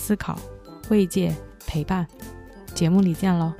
思考、慰藉、陪伴。节目里见喽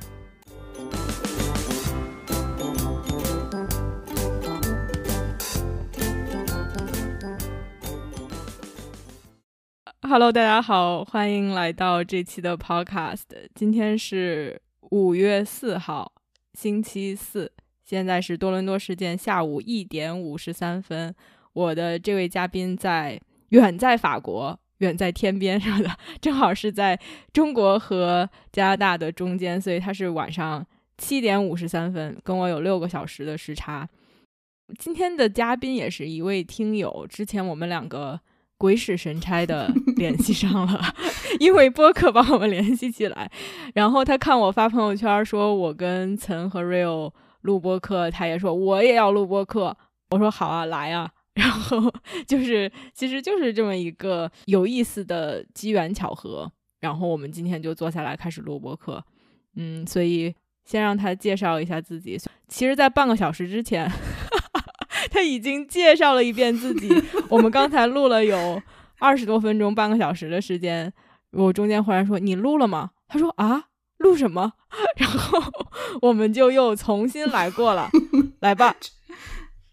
！Hello，大家好，欢迎来到这期的 Podcast。今天是五月四号，星期四，现在是多伦多时间下午一点五十三分。我的这位嘉宾在远在法国。远在天边什么的，正好是在中国和加拿大的中间，所以他是晚上七点五十三分，跟我有六个小时的时差。今天的嘉宾也是一位听友，之前我们两个鬼使神差的 联系上了，因为播客把我们联系起来。然后他看我发朋友圈说我跟岑和 Real 录播客，他也说我也要录播客。我说好啊，来啊。然后就是，其实就是这么一个有意思的机缘巧合。然后我们今天就坐下来开始录播课，嗯，所以先让他介绍一下自己。其实，在半个小时之前，他已经介绍了一遍自己。我们刚才录了有 二十多分钟，半个小时的时间。我中间忽然说：“你录了吗？”他说：“啊，录什么？” 然后我们就又重新来过了。来吧，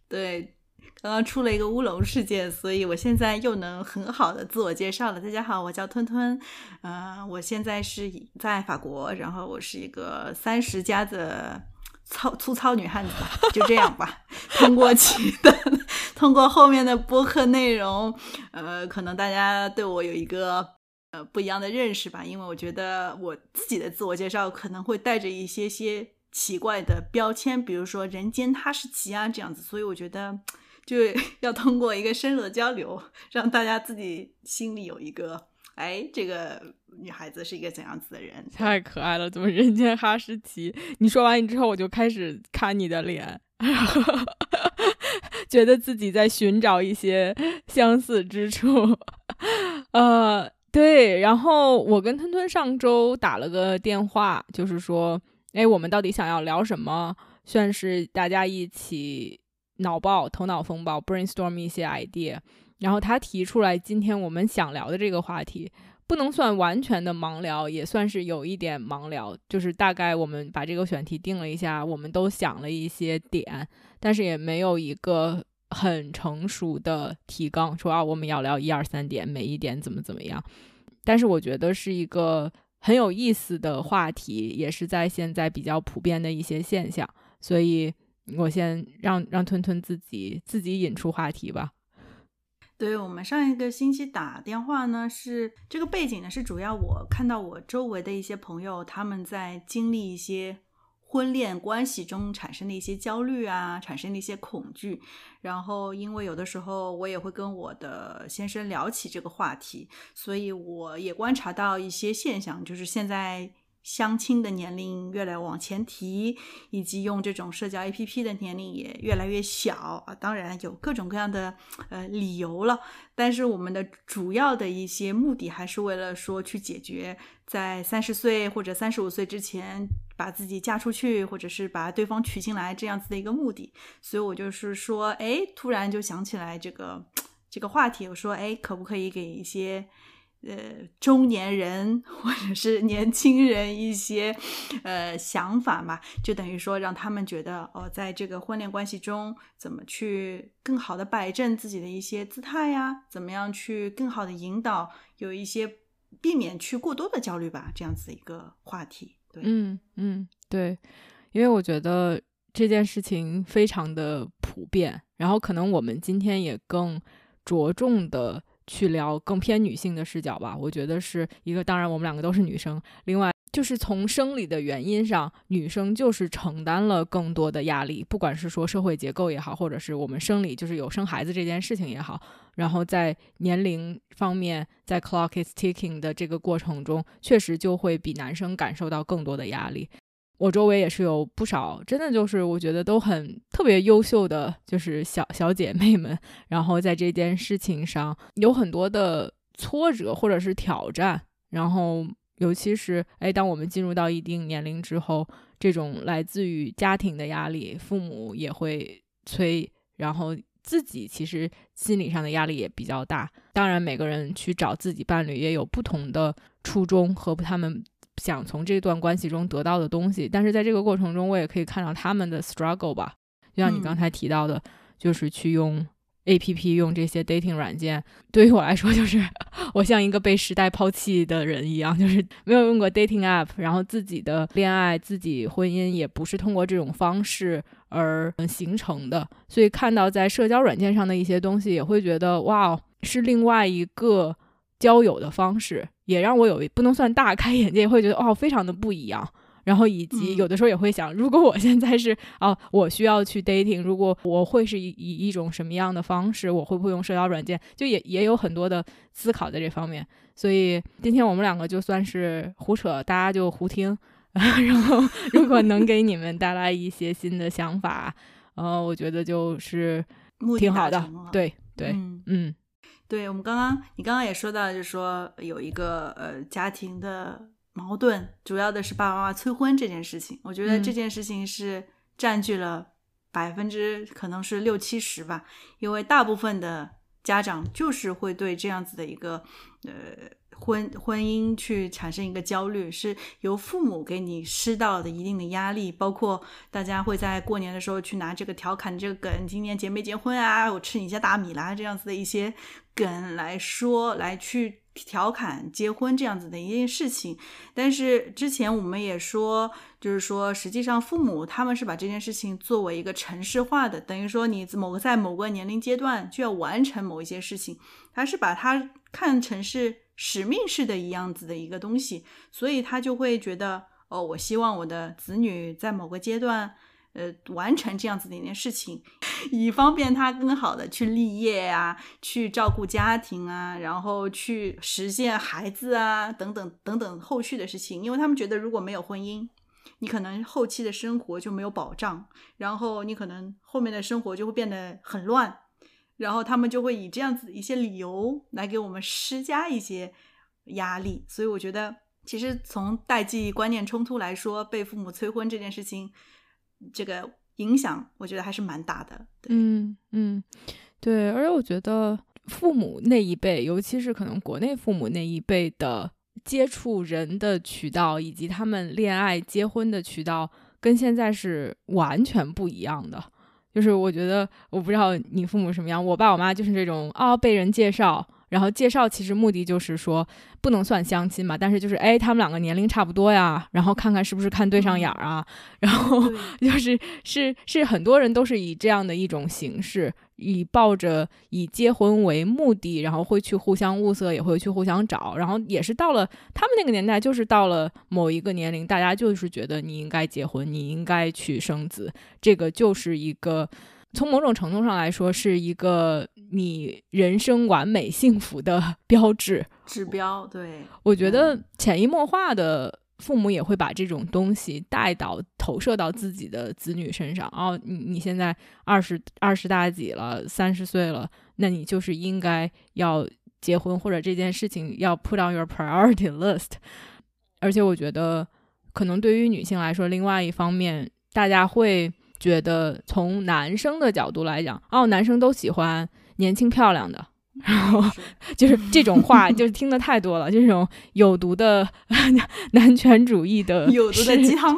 对。刚刚出了一个乌龙事件，所以我现在又能很好的自我介绍了。大家好，我叫吞吞，嗯，我现在是在法国，然后我是一个三十加的糙粗糙女汉子吧，就这样吧。通过其的，通过后面的播客内容，呃，可能大家对我有一个呃不一样的认识吧，因为我觉得我自己的自我介绍可能会带着一些些奇怪的标签，比如说人间哈士奇啊这样子，所以我觉得。就 要通过一个深入的交流，让大家自己心里有一个，哎，这个女孩子是一个怎样子的人？太可爱了，怎么人间哈士奇？你说完你之后，我就开始看你的脸，觉得自己在寻找一些相似之处。呃，对，然后我跟吞吞上周打了个电话，就是说，哎，我们到底想要聊什么？算是大家一起。脑爆，头脑风暴，brainstorm 一些 idea，然后他提出来今天我们想聊的这个话题，不能算完全的盲聊，也算是有一点盲聊，就是大概我们把这个选题定了一下，我们都想了一些点，但是也没有一个很成熟的提纲，说啊我们要聊一二三点，每一点怎么怎么样，但是我觉得是一个很有意思的话题，也是在现在比较普遍的一些现象，所以。我先让让吞吞自己自己引出话题吧。对我们上一个星期打电话呢，是这个背景呢，是主要我看到我周围的一些朋友他们在经历一些婚恋关系中产生的一些焦虑啊，产生的一些恐惧。然后因为有的时候我也会跟我的先生聊起这个话题，所以我也观察到一些现象，就是现在。相亲的年龄越来往前提，以及用这种社交 APP 的年龄也越来越小啊。当然有各种各样的呃理由了，但是我们的主要的一些目的还是为了说去解决在三十岁或者三十五岁之前把自己嫁出去，或者是把对方娶进来这样子的一个目的。所以我就是说，哎，突然就想起来这个这个话题，我说，哎，可不可以给一些。呃，中年人或者是年轻人一些呃想法嘛，就等于说让他们觉得哦，在这个婚恋关系中，怎么去更好的摆正自己的一些姿态呀？怎么样去更好的引导，有一些避免去过多的焦虑吧？这样子一个话题。对，嗯嗯，对，因为我觉得这件事情非常的普遍，然后可能我们今天也更着重的。去聊更偏女性的视角吧，我觉得是一个。当然，我们两个都是女生。另外，就是从生理的原因上，女生就是承担了更多的压力，不管是说社会结构也好，或者是我们生理就是有生孩子这件事情也好，然后在年龄方面，在 clock is ticking 的这个过程中，确实就会比男生感受到更多的压力。我周围也是有不少，真的就是我觉得都很特别优秀的，就是小小姐妹们，然后在这件事情上有很多的挫折或者是挑战，然后。尤其是，哎，当我们进入到一定年龄之后，这种来自于家庭的压力，父母也会催，然后自己其实心理上的压力也比较大。当然，每个人去找自己伴侣也有不同的初衷和他们想从这段关系中得到的东西。但是在这个过程中，我也可以看到他们的 struggle 吧，就像你刚才提到的，就是去用。A P P 用这些 dating 软件，对于我来说，就是 我像一个被时代抛弃的人一样，就是 没有用过 dating app，然后自己的恋爱、自己婚姻也不是通过这种方式而形成的，所以看到在社交软件上的一些东西，也会觉得哇，是另外一个交友的方式，也让我有不能算大开眼界，也会觉得哦，非常的不一样。然后以及有的时候也会想，如果我现在是啊，我需要去 dating，如果我会是以以一种什么样的方式，我会不会用社交软件？就也也有很多的思考在这方面。所以今天我们两个就算是胡扯，大家就胡听。然后如果能给你们带来一些新的想法，呃，我觉得就是挺好的。对对，嗯，对我们刚刚你刚刚也说到，就是说有一个呃家庭的。矛盾主要的是爸爸妈妈催婚这件事情，我觉得这件事情是占据了百分之可能是六七十吧，因为大部分的家长就是会对这样子的一个呃婚婚姻去产生一个焦虑，是由父母给你施到的一定的压力，包括大家会在过年的时候去拿这个调侃这个梗，今年结没结婚啊？我吃你家大米啦，这样子的一些梗来说来去。调侃结婚这样子的一件事情，但是之前我们也说，就是说，实际上父母他们是把这件事情作为一个程式化的，等于说你某个在某个年龄阶段就要完成某一些事情，他是把它看成是使命式的一样子的一个东西，所以他就会觉得，哦，我希望我的子女在某个阶段。呃，完成这样子的一件事情，以方便他更好的去立业啊，去照顾家庭啊，然后去实现孩子啊，等等等等后续的事情。因为他们觉得如果没有婚姻，你可能后期的生活就没有保障，然后你可能后面的生活就会变得很乱，然后他们就会以这样子一些理由来给我们施加一些压力。所以我觉得，其实从代际观念冲突来说，被父母催婚这件事情。这个影响，我觉得还是蛮大的。嗯嗯，对，而且我觉得父母那一辈，尤其是可能国内父母那一辈的接触人的渠道，以及他们恋爱、结婚的渠道，跟现在是完全不一样的。就是我觉得，我不知道你父母什么样，我爸我妈就是这种啊，被人介绍。然后介绍其实目的就是说不能算相亲嘛，但是就是哎他们两个年龄差不多呀，然后看看是不是看对上眼儿啊，然后 就是是是很多人都是以这样的一种形式，以抱着以结婚为目的，然后会去互相物色，也会去互相找，然后也是到了他们那个年代，就是到了某一个年龄，大家就是觉得你应该结婚，你应该去生子，这个就是一个。从某种程度上来说，是一个你人生完美幸福的 标志指标。对，我觉得潜移默化的父母也会把这种东西带到投射到自己的子女身上。哦，你你现在二十二十大几了，三十岁了，那你就是应该要结婚，或者这件事情要 put on your priority list。而且我觉得，可能对于女性来说，另外一方面，大家会。觉得从男生的角度来讲，哦，男生都喜欢年轻漂亮的，然后 就是这种话，就是 听的太多了，这种有毒的 男权主义的有毒的鸡汤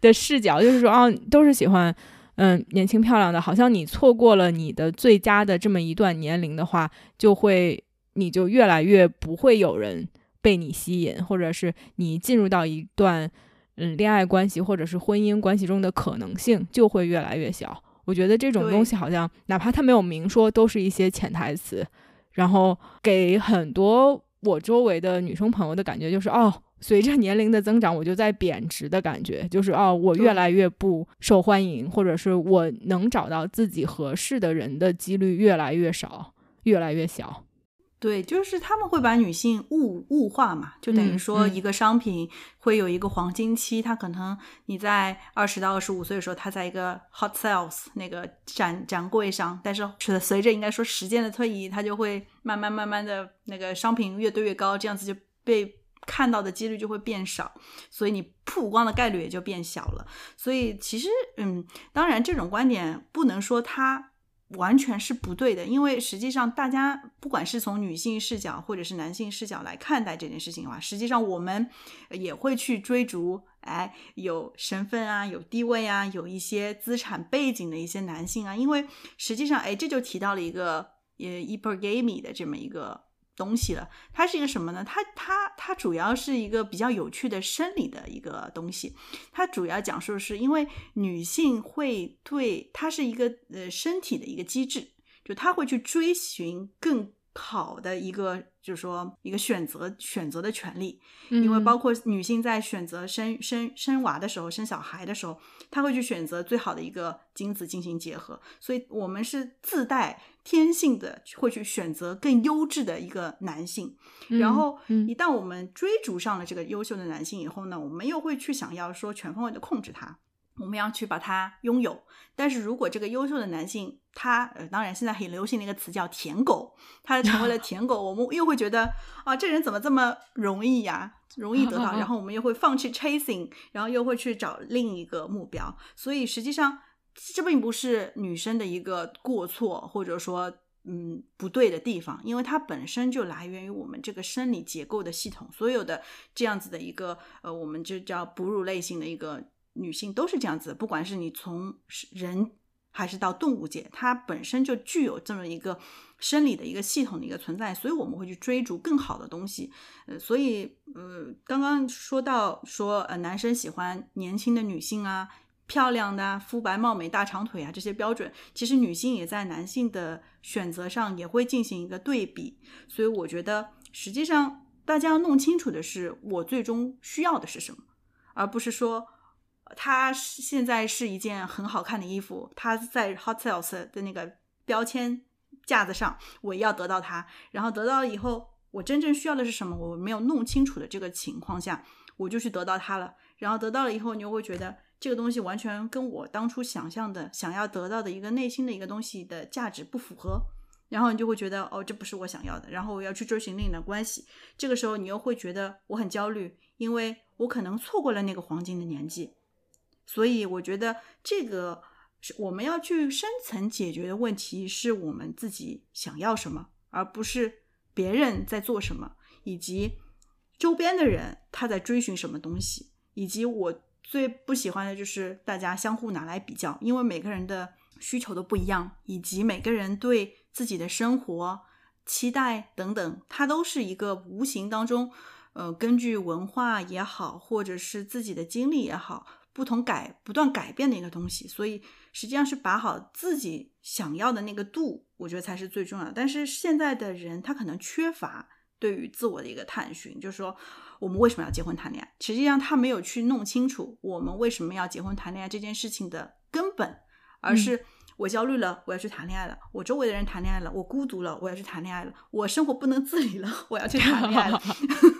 的视角，就是说，啊，都是喜欢嗯年轻漂亮的，好像你错过了你的最佳的这么一段年龄的话，就会你就越来越不会有人被你吸引，或者是你进入到一段。嗯，恋爱关系或者是婚姻关系中的可能性就会越来越小。我觉得这种东西好像哪怕他没有明说，都是一些潜台词，然后给很多我周围的女生朋友的感觉就是，哦，随着年龄的增长，我就在贬值的感觉，就是哦，我越来越不受欢迎，或者是我能找到自己合适的人的几率越来越少，越来越小。对，就是他们会把女性物物化嘛，就等于说一个商品会有一个黄金期，它可能你在二十到二十五岁的时候，它在一个 hot sales 那个展展柜上，但是随着应该说时间的推移，它就会慢慢慢慢的那个商品越堆越高，这样子就被看到的几率就会变少，所以你曝光的概率也就变小了。所以其实，嗯，当然这种观点不能说它。完全是不对的，因为实际上大家不管是从女性视角或者是男性视角来看待这件事情的话，实际上我们也会去追逐，哎，有身份啊，有地位啊，有一些资产背景的一些男性啊，因为实际上，哎，这就提到了一个呃 hypergamy 的这么一个。东西了，它是一个什么呢？它它它主要是一个比较有趣的生理的一个东西。它主要讲述的是，因为女性会对它是一个呃身体的一个机制，就她会去追寻更好的一个，就是说一个选择选择的权利。因为包括女性在选择生生生娃的时候，生小孩的时候，她会去选择最好的一个精子进行结合。所以我们是自带。天性的会去选择更优质的一个男性，然后一旦我们追逐上了这个优秀的男性以后呢，我们又会去想要说全方位的控制他，我们要去把它拥有。但是如果这个优秀的男性他，呃，当然现在很流行的一个词叫舔狗，他成为了舔狗，我们又会觉得啊，这人怎么这么容易呀，容易得到，然后我们又会放弃 chasing，然后又会去找另一个目标。所以实际上。这并不是女生的一个过错，或者说，嗯，不对的地方，因为它本身就来源于我们这个生理结构的系统。所有的这样子的一个，呃，我们就叫哺乳类型的一个女性都是这样子。不管是你从人还是到动物界，它本身就具有这么一个生理的一个系统的一个存在，所以我们会去追逐更好的东西。呃，所以，呃，刚刚说到说，呃，男生喜欢年轻的女性啊。漂亮的啊肤白貌美、大长腿啊，这些标准，其实女性也在男性的选择上也会进行一个对比。所以我觉得，实际上大家要弄清楚的是，我最终需要的是什么，而不是说，它现在是一件很好看的衣服，它在 Hot Sales 的那个标签架子上，我要得到它，然后得到了以后，我真正需要的是什么，我没有弄清楚的这个情况下，我就去得到它了，然后得到了以后，你又会觉得。这个东西完全跟我当初想象的、想要得到的一个内心的一个东西的价值不符合，然后你就会觉得哦，这不是我想要的，然后我要去追寻另一段关系。这个时候你又会觉得我很焦虑，因为我可能错过了那个黄金的年纪。所以我觉得这个是我们要去深层解决的问题，是我们自己想要什么，而不是别人在做什么，以及周边的人他在追寻什么东西，以及我。最不喜欢的就是大家相互拿来比较，因为每个人的需求都不一样，以及每个人对自己的生活期待等等，它都是一个无形当中，呃，根据文化也好，或者是自己的经历也好，不同改不断改变的一个东西。所以实际上是把好自己想要的那个度，我觉得才是最重要的。但是现在的人他可能缺乏对于自我的一个探寻，就是说。我们为什么要结婚谈恋爱？实际上他没有去弄清楚我们为什么要结婚谈恋爱这件事情的根本，而是我焦虑了，我要去谈恋爱了；我周围的人谈恋爱了，我孤独了，我要去谈恋爱了；我生活不能自理了，我要去谈恋爱了。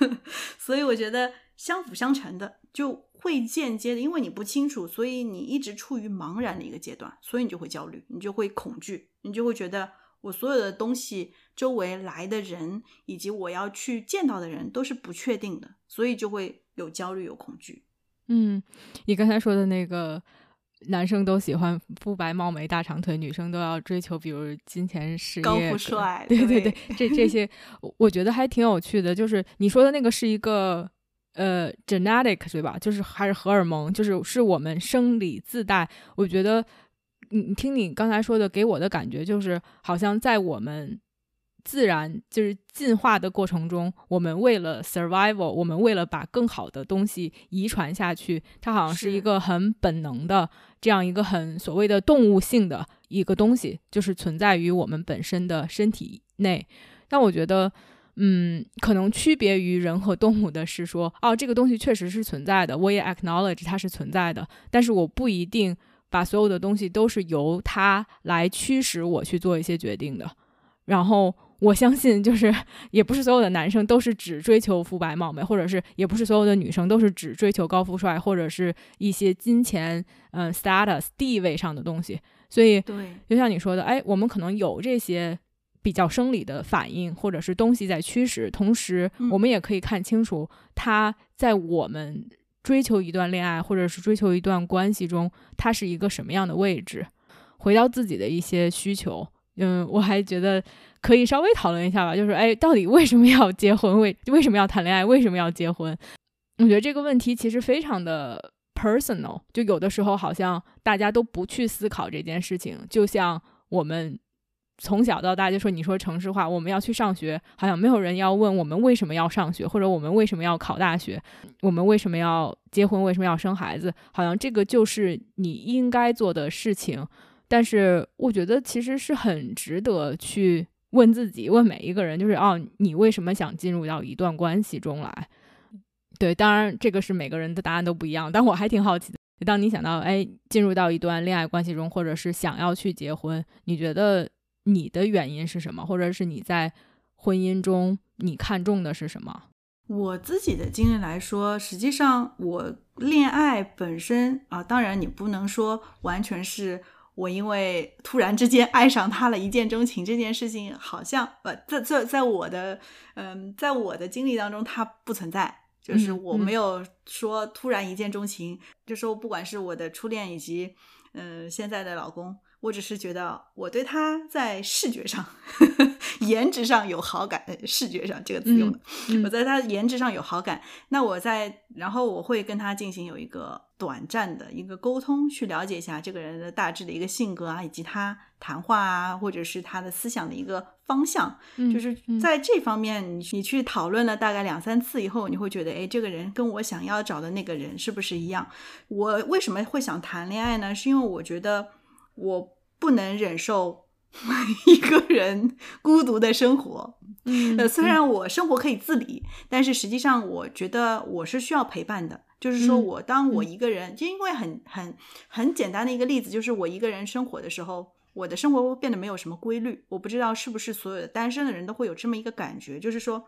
所以我觉得相辅相成的，就会间接的，因为你不清楚，所以你一直处于茫然的一个阶段，所以你就会焦虑，你就会恐惧，你就会觉得。我所有的东西，周围来的人，以及我要去见到的人，都是不确定的，所以就会有焦虑、有恐惧。嗯，你刚才说的那个，男生都喜欢肤白貌美、大长腿，女生都要追求，比如金钱、事业、高富帅。对对对，这这些，我觉得还挺有趣的。就是你说的那个是一个呃，genetic 对吧？就是还是荷尔蒙，就是是我们生理自带。我觉得。你你听你刚才说的，给我的感觉就是，好像在我们自然就是进化的过程中，我们为了 survival，我们为了把更好的东西遗传下去，它好像是一个很本能的这样一个很所谓的动物性的一个东西，就是存在于我们本身的身体内。但我觉得，嗯，可能区别于人和动物的是说，哦，这个东西确实是存在的，我也 acknowledge 它是存在的，但是我不一定把所有的东西都是由它来驱使我去做一些决定的。然后我相信，就是也不是所有的男生都是只追求肤白貌美，或者是也不是所有的女生都是只追求高富帅，或者是一些金钱、嗯 status 地位上的东西。所以，对，就像你说的，哎，我们可能有这些。比较生理的反应，或者是东西在驱使，同时我们也可以看清楚，他在我们追求一段恋爱，或者是追求一段关系中，他是一个什么样的位置。回到自己的一些需求，嗯，我还觉得可以稍微讨论一下吧，就是哎，到底为什么要结婚？为为什么要谈恋爱？为什么要结婚？我觉得这个问题其实非常的 personal，就有的时候好像大家都不去思考这件事情，就像我们。从小到大就说你说城市化，我们要去上学，好像没有人要问我们为什么要上学，或者我们为什么要考大学，我们为什么要结婚，为什么要生孩子，好像这个就是你应该做的事情。但是我觉得其实是很值得去问自己，问每一个人，就是哦，你为什么想进入到一段关系中来？对，当然这个是每个人的答案都不一样，但我还挺好奇的。当你想到哎，进入到一段恋爱关系中，或者是想要去结婚，你觉得？你的原因是什么？或者是你在婚姻中你看重的是什么？我自己的经历来说，实际上我恋爱本身啊，当然你不能说完全是我因为突然之间爱上他了，一见钟情这件事情，好像呃，在在在我的嗯，在我的经历当中，它不存在，就是我没有说突然一见钟情，就说不管是我的初恋以及嗯现在的老公。我只是觉得我对他在视觉上、颜值上有好感。视觉上这个词用的，我在他颜值上有好感。那我在，然后我会跟他进行有一个短暂的一个沟通，去了解一下这个人的大致的一个性格啊，以及他谈话啊，或者是他的思想的一个方向。就是在这方面，你你去讨论了大概两三次以后，你会觉得，哎，这个人跟我想要找的那个人是不是一样？我为什么会想谈恋爱呢？是因为我觉得。我不能忍受 一个人孤独的生活。嗯，呃，虽然我生活可以自理，但是实际上我觉得我是需要陪伴的。就是说我当我一个人，就因为很很很简单的一个例子，就是我一个人生活的时候，我的生活会变得没有什么规律。我不知道是不是所有的单身的人都会有这么一个感觉，就是说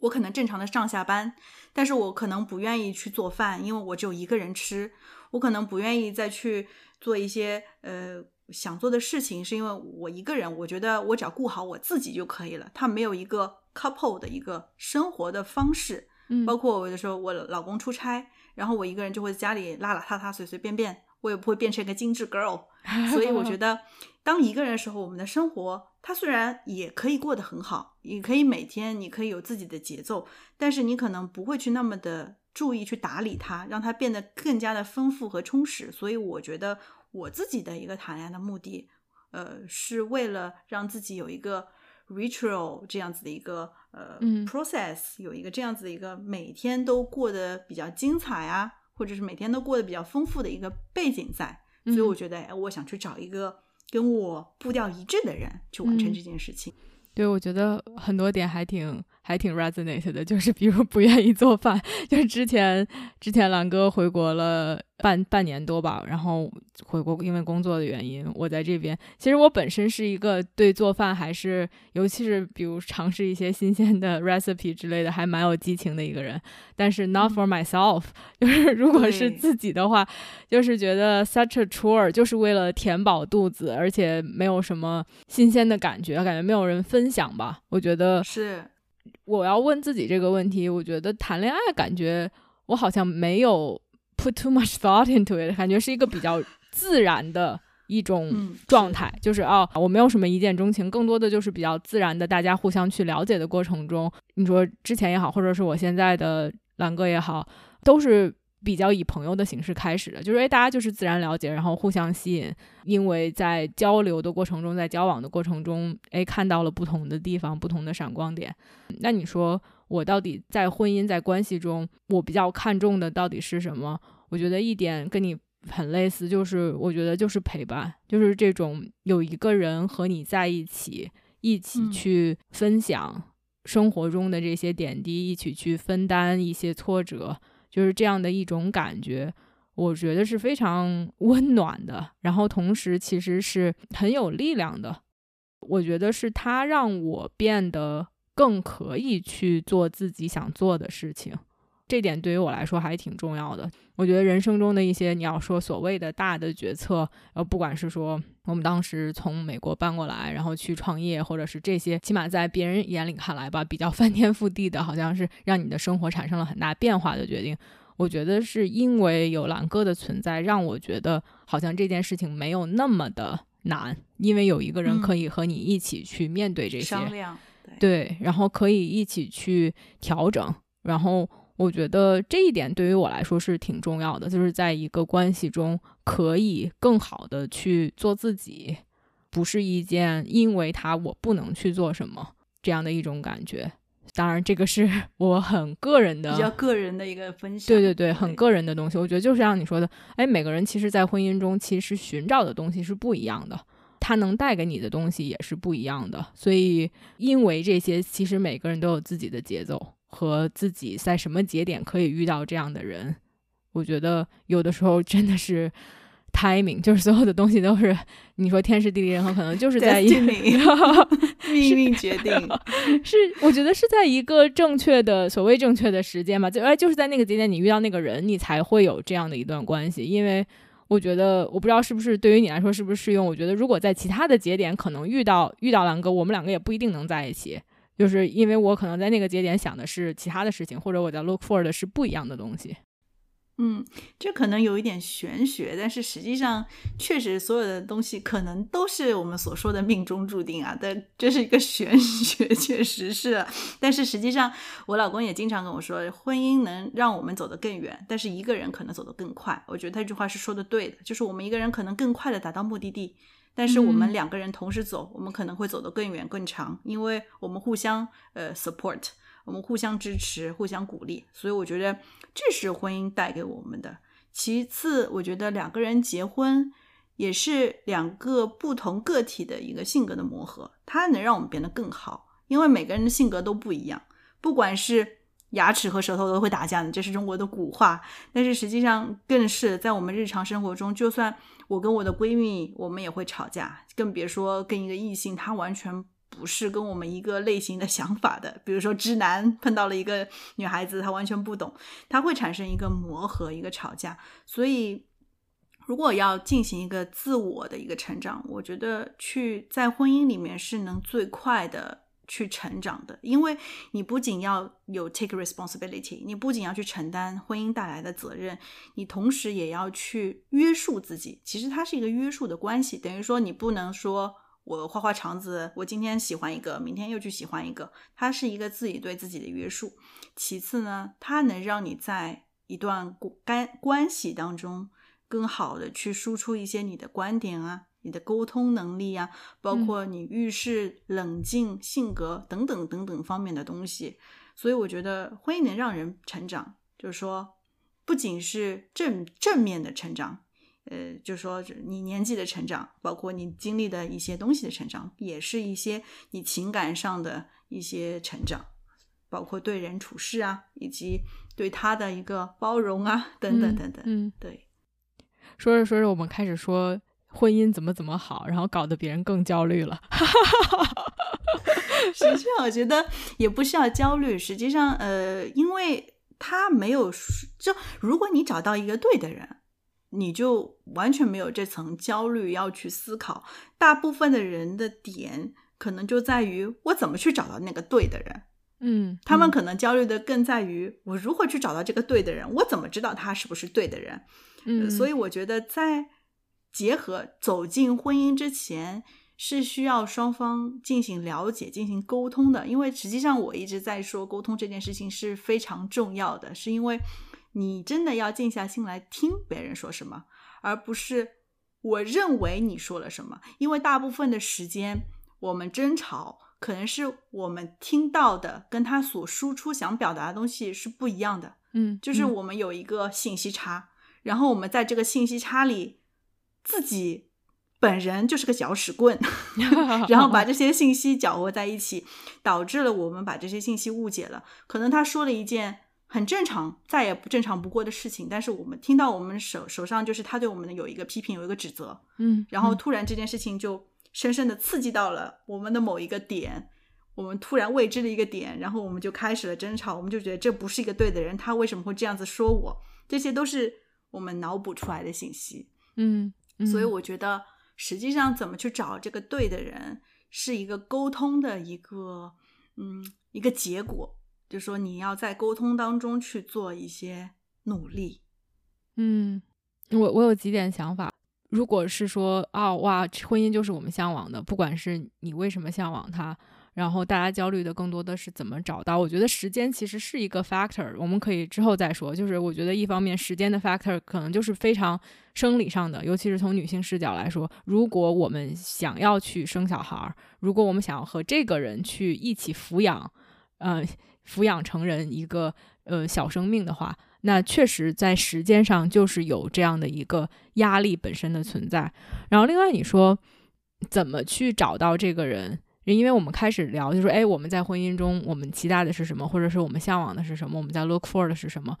我可能正常的上下班，但是我可能不愿意去做饭，因为我只有一个人吃。我可能不愿意再去。做一些呃想做的事情，是因为我一个人，我觉得我只要顾好我自己就可以了。他没有一个 couple 的一个生活的方式，嗯，包括我的时候，我老公出差，然后我一个人就会在家里邋邋遢遢、随随便便，我也不会变成一个精致 girl。所以我觉得，当一个人的时候，我们的生活，它虽然也可以过得很好，也可以每天你可以有自己的节奏，但是你可能不会去那么的。注意去打理它，让它变得更加的丰富和充实。所以我觉得我自己的一个谈恋爱的目的，呃，是为了让自己有一个 ritual 这样子的一个呃 process，有一个这样子的一个每天都过得比较精彩啊，或者是每天都过得比较丰富的一个背景在。所以我觉得，哎，我想去找一个跟我步调一致的人去完成这件事情。对，我觉得很多点还挺。还挺 resonate 的，就是比如不愿意做饭，就是之前之前蓝哥回国了半半年多吧，然后回国因为工作的原因，我在这边。其实我本身是一个对做饭还是，尤其是比如尝试一些新鲜的 recipe 之类的，还蛮有激情的一个人。但是 not for myself，就是如果是自己的话，就是觉得 such a chore，就是为了填饱肚子，而且没有什么新鲜的感觉，感觉没有人分享吧。我觉得是。我要问自己这个问题，我觉得谈恋爱感觉我好像没有 put too much thought into it，感觉是一个比较自然的一种状态，就是哦，我没有什么一见钟情，更多的就是比较自然的，大家互相去了解的过程中，你说之前也好，或者是我现在的蓝哥也好，都是。比较以朋友的形式开始的，就是哎，大家就是自然了解，然后互相吸引，因为在交流的过程中，在交往的过程中，哎，看到了不同的地方，不同的闪光点。那你说我到底在婚姻在关系中，我比较看重的到底是什么？我觉得一点跟你很类似，就是我觉得就是陪伴，就是这种有一个人和你在一起，一起去分享生活中的这些点滴，一起去分担一些挫折，就是这样的一种感觉，我觉得是非常 温暖的。然后同时其实是很有力量的。我觉得是他让我变得更可以去做自己想做的事情。这点对于我来说还挺重要的。我觉得人生中的一些你要说所谓的大的决策，呃，不管是说我们当时从美国搬过来，然后去创业，或者是这些，起码在别人眼里看来吧，比较 翻天覆地的，好像是让你的生活产生了很大变化的决定。我觉得是因为有兰哥的存在，让我觉得好像这件事情没有那么的难，因为有一个人可以和你一起去面对这些，商量，对，然后可以一起去调整，然后。我觉得这一点对于我来说是挺重要的，就是在一个关系中可以更好的去做自己，不是一件因为他我不能去做什么这样的一种感觉。当然，这个是 我很个人的、比较个人的一个分享。对对对，很个人的东西。我觉得就是像你说的，哎，每个人其实，在婚姻中其实寻找的东西是不一样的，他能带给你的东西也是不一样的。所以，因为这些，其实每个人都有自己的节奏。和自己在什么节点可以遇到这样的人，我觉得有的时候真的是 timing，就是所有的东西都是你说天时地利人和，可能就是在一命运 决定，是我觉得是在一个正确的所谓正确的时间嘛，就哎就是在那个节点你遇到那个人，你才会有这样的一段关系。因为我觉得我不知道是不是对于你来说是不是适用，我觉得如果在其他的节点可能遇到遇到狼哥，我们两个也不一定能在一起。就是因为我可能在那个节点想的是其他的事情，或者我在 look for 的是不一样的东西。嗯，这可能有一点玄学，但是实际上确实所有的东西可能都是我们所说的命中注定啊。但这是一个玄 学，确实是。但是实际上，我老公也经常跟我说，婚姻能让我们走得更远，但是一个人可能走得更快。我觉得他这句话是说的对的，就是我们一个人可能更快的达到目的地。但是我们两个人同时走，我们可能会走得更远更长，因为我们互相呃 support，我们互相支持，互相鼓励，所以我觉得这是婚姻带给我们的。其次，我觉得两个人结婚也是两个不同个体的一个性格的磨合，它能让我们变得更好，因为每个人的性格都不一样，不管是。牙齿和舌头都会打架的，这是中国的古话。但是实际上，更是在我们日常生活中，就算我跟我的闺蜜，我们也会吵架，更别说跟一个异性，他完全不是跟我们一个类型的想法的。比如说，直男碰到了一个女孩子，他完全不懂，他会产生一个磨合，一个吵架。所以，如果要进行一个自我的一个成长，我觉得去在婚姻里面是能最快的。去成长的，因为你不仅要有 take responsibility，你不仅要去承担婚姻带来的责任，你同时也要去约束自己。其实它是一个约束的关系，等于说你不能说我花花肠子，我今天喜欢一个，明天又去喜欢一个，它是一个自己对自己的约束。其次呢，它能让你在一段关关系当中更好的去输出一些你的观点啊。你的沟通能力呀，包括你遇事冷静、性格等等等等方面的东西，所以我觉得婚姻能让人成长，就是说不仅是正正面的成长，呃，就说你年纪的成长，包括你经历的一些东西的成长，也是一些你情感上的一些成长，包括对人处事啊，以及对他的一个包容啊，等等等等。嗯，对。说着说着，我们开始说。婚姻怎么怎么好，然后搞得别人更焦虑了。实际上，我觉得也不需要焦虑。实际上，呃，因为他没有，就如果你找到一个对的人，你就完全没有这层焦虑要去思考。大部分的人的点可能就在于我怎么去找到那个对的人。嗯，他们可能焦虑的更在于我如何去找到这个对的人，我怎么知道他是不是对的人？嗯，所以我觉得在。结合走进婚姻之前是需要双方进行了解、进行沟通的，因为实际上我一直在说沟通这件事情是非常重要的，是因为你真的要静下心来听别人说什么，而不是我认为你说了什么。因为大部分的时间我们争吵，可能是我们听到的跟他所输出想表达的东西是不一样的。嗯，就是我们有一个信息差，然后我们在这个信息差里。自己本人就是个搅屎棍，然后把这些信息搅和在一起，导致了我们把这些信息误解了。可能他说了一件很正常、再也不正常不过的事情，但是我们听到我们手手上就是他对我们的有一个批评，有一个指责，嗯，然后突然这件事情就深深的刺激到了我们的某一个点，我们突然未知的一个点，然后我们就开始了争吵，我们就觉得这不是一个对的人，他为什么会这样子说我？这些都是我们脑补出来的信息。嗯，所以我觉得，实际上怎么去找这个对的人，是一个沟通的一个，嗯，一个结果。就说，你要在沟通当中去做一些努力。嗯，我我有几点想法。如果是说啊哇，婚姻就是我们向往的，不管是你为什么向往它。然后大家焦虑的更多的是怎么找到？我觉得时间其实是一个 factor，我们可以之后再说。就是我觉得一方面时间的 factor 可能就是非常生理上的，尤其是从女性视角来说，如果我们想要去生小孩儿，如果我们想要和这个人去一起抚养，呃，抚养成人一个呃小生命的话，那确实在时间上就是有这样的一个压力本身的存在。然后另外你说怎么去找到这个人？因为我们开始聊，就说，哎，我们在婚姻中，我们期待的是什么，或者是我们向往的是什么，我们在 look for 的是什么？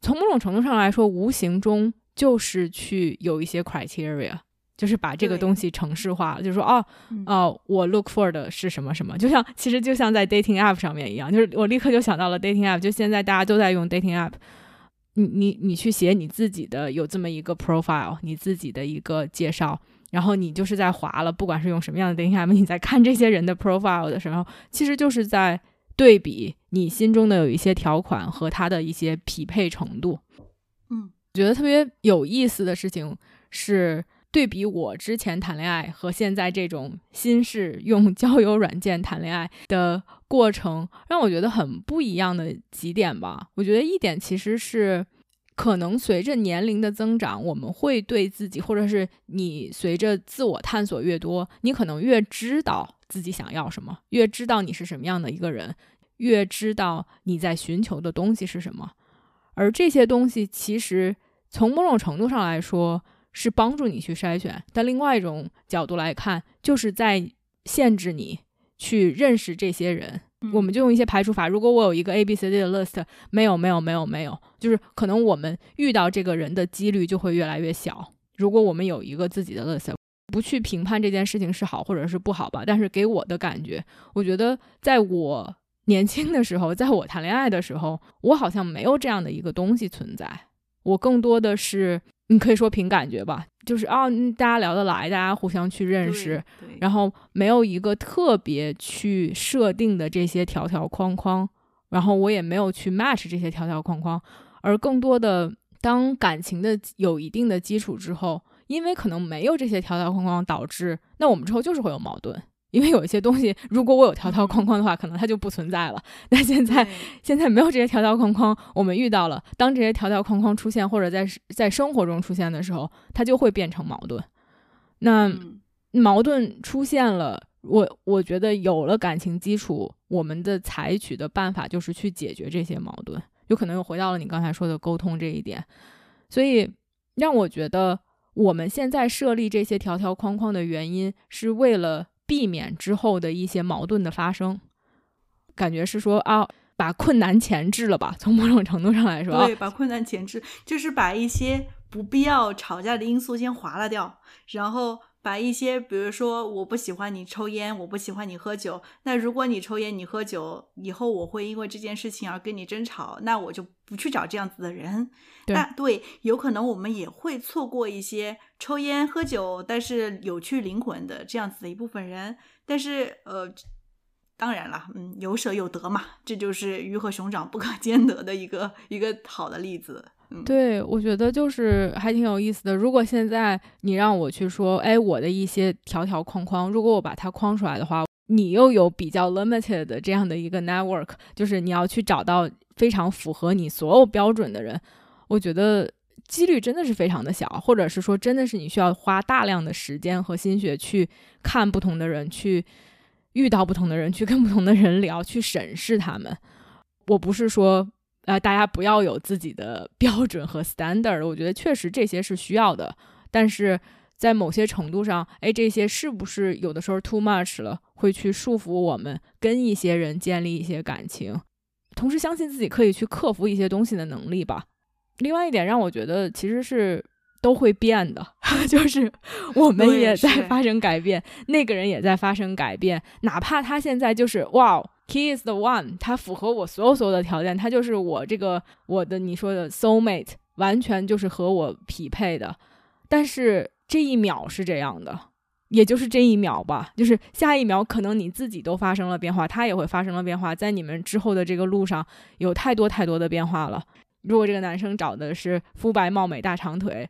从某种程度上来说，无形中就是去有一些 criteria，就是把这个东西程式化了，就是说，哦，哦，我 look for 的是什么什么？就像其实就像在 dating app 上面一样，就是我立刻就想到了 dating app，就现在大家都在用 dating app，你你你去写你自己的有这么一个 profile，你自己的一个介绍。然后你就是在划了，不管是用什么样的 dating app，你在看这些人的 profile 的时候，其实就是在对比你心中的有一些条款和他的一些匹配程度。嗯，觉得特别有意思的事情是对比我之前谈恋爱和现在这种新式用 交友软件谈恋爱的过程，让我觉得很不一样的几点吧。我觉得一点其实是。可能随着年龄的增长，我们会对自己，或者是你随着自我探索越多，你可能越知道自己想要什么，越知道你是什么样的一个人，越知道你在寻求的东西是什么。而这些东西其实从某种程度上来说是帮助你去筛选，但另外一种角度来看，就是在限制你去认识这些人。我们就用一些排除法。如果我有一个 A B C D 的 list，没有没有没有没有，就是可能我们遇到这个人的几率就会越来越小。如果我们有一个自己的 list，不去评判这件事情是好或者是不好吧。但是给我的感觉，我觉得在我年轻的时候，在我谈恋爱的时候，我好像没有这样的一个东西存在。我更多的是。你可以说凭感觉吧，就是啊，大家聊得来，大家互相去认识，然后没有一个特别去设定的这些条条框框，然后我也没有去 match 这些条条框框，而更多的当感情的有一定的基础之后，因为可能没有这些条条框框，导致那我们之后就是会有矛盾。因为有一些东西，如果我有条条框框的话，可能它就不存在了。但现在现在没有这些条条框框，我们遇到了，当这些条条框框出现，或者在在生活中出现的时候，它就会变成矛盾。那矛盾出现了，我我觉得有了感情基础，我们的采取的办法就是去解决这些矛盾。有可能又回到了你刚才说的沟通这一点，所以让我觉得我们现在设立这些条条框框的原因，是为了。避免之后的一些矛盾的发生，感觉是说啊，把困难前置了吧？从某种程度上来说，对，把困难前置，就是把一些不必要吵架的因素先划拉掉，然后。把一些，比如说，我不喜欢你抽烟，我不喜欢你喝酒。那如果你抽烟，你喝酒，以后我会因为这件事情而跟你争吵，那我就不去找这样子的人。那对，有可能我们也会错过一些抽烟喝酒，但是有趣灵魂的这样子的一部分人。但是，呃，当然了，嗯，有舍有得嘛，这就是鱼和熊掌不可兼得的一个一个好的例子。对，我觉得就是还挺有意思的。如果现在你让我去说，哎，我的一些条条框框，如果我把它框出来的话，你又有比较 limited 的这样的一个 network，就是你要去找到非常符合你所有标准的人，我觉得几率真的是非常的小，或者是说真的是你需要花大量的时间和心血去看不同的人，去遇到不同的人，去跟不同的人聊，去审视他们。我不是说。呃，大家不要有自己的标准和 standard，我觉得确实这些是需要的。但是在某些程度上，哎，这些是不是有的时候 too much 了，会去束缚我们跟一些人建立一些感情，同时相信自己可以去克服一些东西的能力吧。另外一点让我觉得其实是都会变的，就是我们也在发生改变，那个人也在发生改变，哪怕他现在就是哇，he is the one，他符合我所有所有的条件，他就是我这个我的你说的 soul mate，完全就是和我匹配的，但是。这一秒是这样的，也就是这一秒吧，就是下一秒可能你自己都发生了变化，他也会发生了变化，在你们之后的这个路上有太多太多的变化了。如果这个男生找的是肤白貌美大长腿，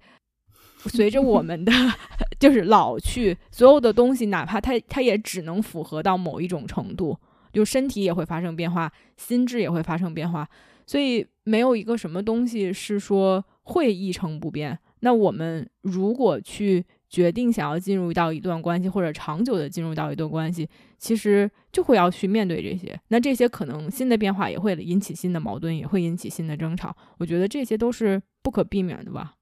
随着我们的 就是老去，所有的东西，哪怕它它也只能符合到某一种程度，就身体也会发生变化，心智也会发生变化，所以没有一个什么东西是说会一成不变。那我们如果去决定想要进入到一段关系，或者长久的进入到一段关系，其实就会要去面对这些。那这些可能新的变化也会引起新的矛盾，也会引起新的争吵。我觉得这些都是不可避免的吧。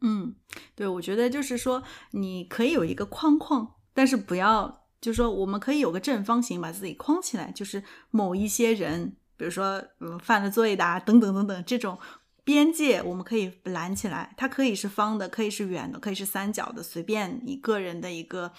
嗯，对，我觉得就是说，你可以有一个框框，但是不要，就是说，我们可以有个正方形把自己框起来，就是某一些人，比如说，嗯，犯了罪的啊，等等等等这种。边界我们可以拦起来，它可以是方的，可以是圆的，可以是三角的，随便你个人的一个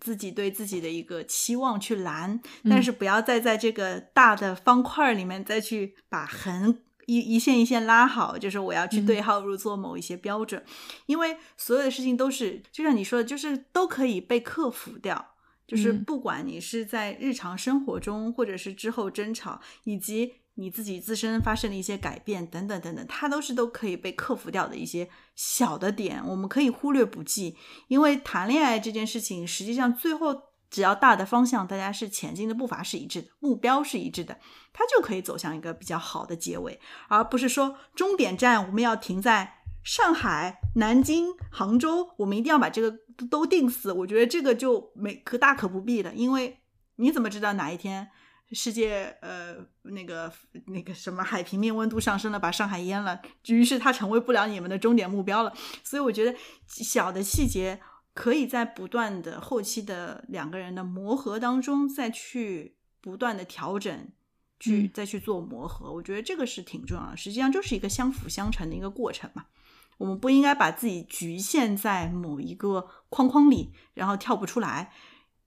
自己对自己的一个期望去拦，但是不要再在这个大的方块里面再去把横一一线一线拉好，就是我要去对号入座某一些标准，因为所有的事情都是就像你说的，就是都可以被克服掉，就是不管你是在日常生活中，或者是之后争吵，以及。你自己自身发生的一些改变等等等等，它都是都可以被克服掉的一些小的点，我们可以忽略不计。因为谈恋爱这件事情，实际上最后只要大的方向大家是前进的步伐是一致的，目标是一致的，它就可以走向一个比较好的结尾，而不是说终点站我们要停在上海、南京、杭州，我们一定要把这个都定死。我觉得这个就没可大可不必了，因为你怎么知道哪一天？世界呃，那个那个什么海平面温度上升了，把上海淹了，于是它成为不了你们的终点目标了。所以我觉得小的细节可以在不断的后期的两个人的磨合当中再去不断的调整，去再去做磨合。我觉得这个是挺重要的，实际上就是一个相辅相成的一个过程嘛。我们不应该把自己局限在某一个框框里，然后跳不出来。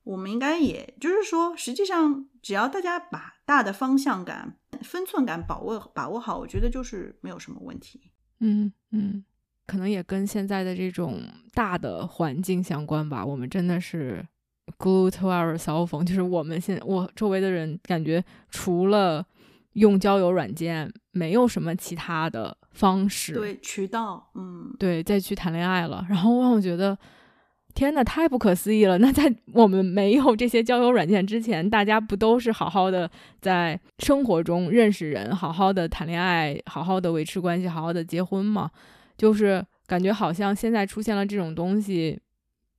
我们应该也就是说，实际上只要大家把大的方向感、分寸感把握把握好，我觉得就是没有什么问题。嗯嗯，可能也跟现在的这种大的环境相关吧。我们真的是 glue to our cell phone，就是我们现我周围的人感觉除了用交友软件，没有什么其他的方式对渠道，嗯，对再去谈恋爱了。然后让我觉得。天呐，太不可思议了！那在我们没有这些交友软件之前，大家不都是好好的在生活中认识人，好好的谈恋爱，好好的维持关系，好好的结婚吗？就是感觉好像现在出现了这种东西，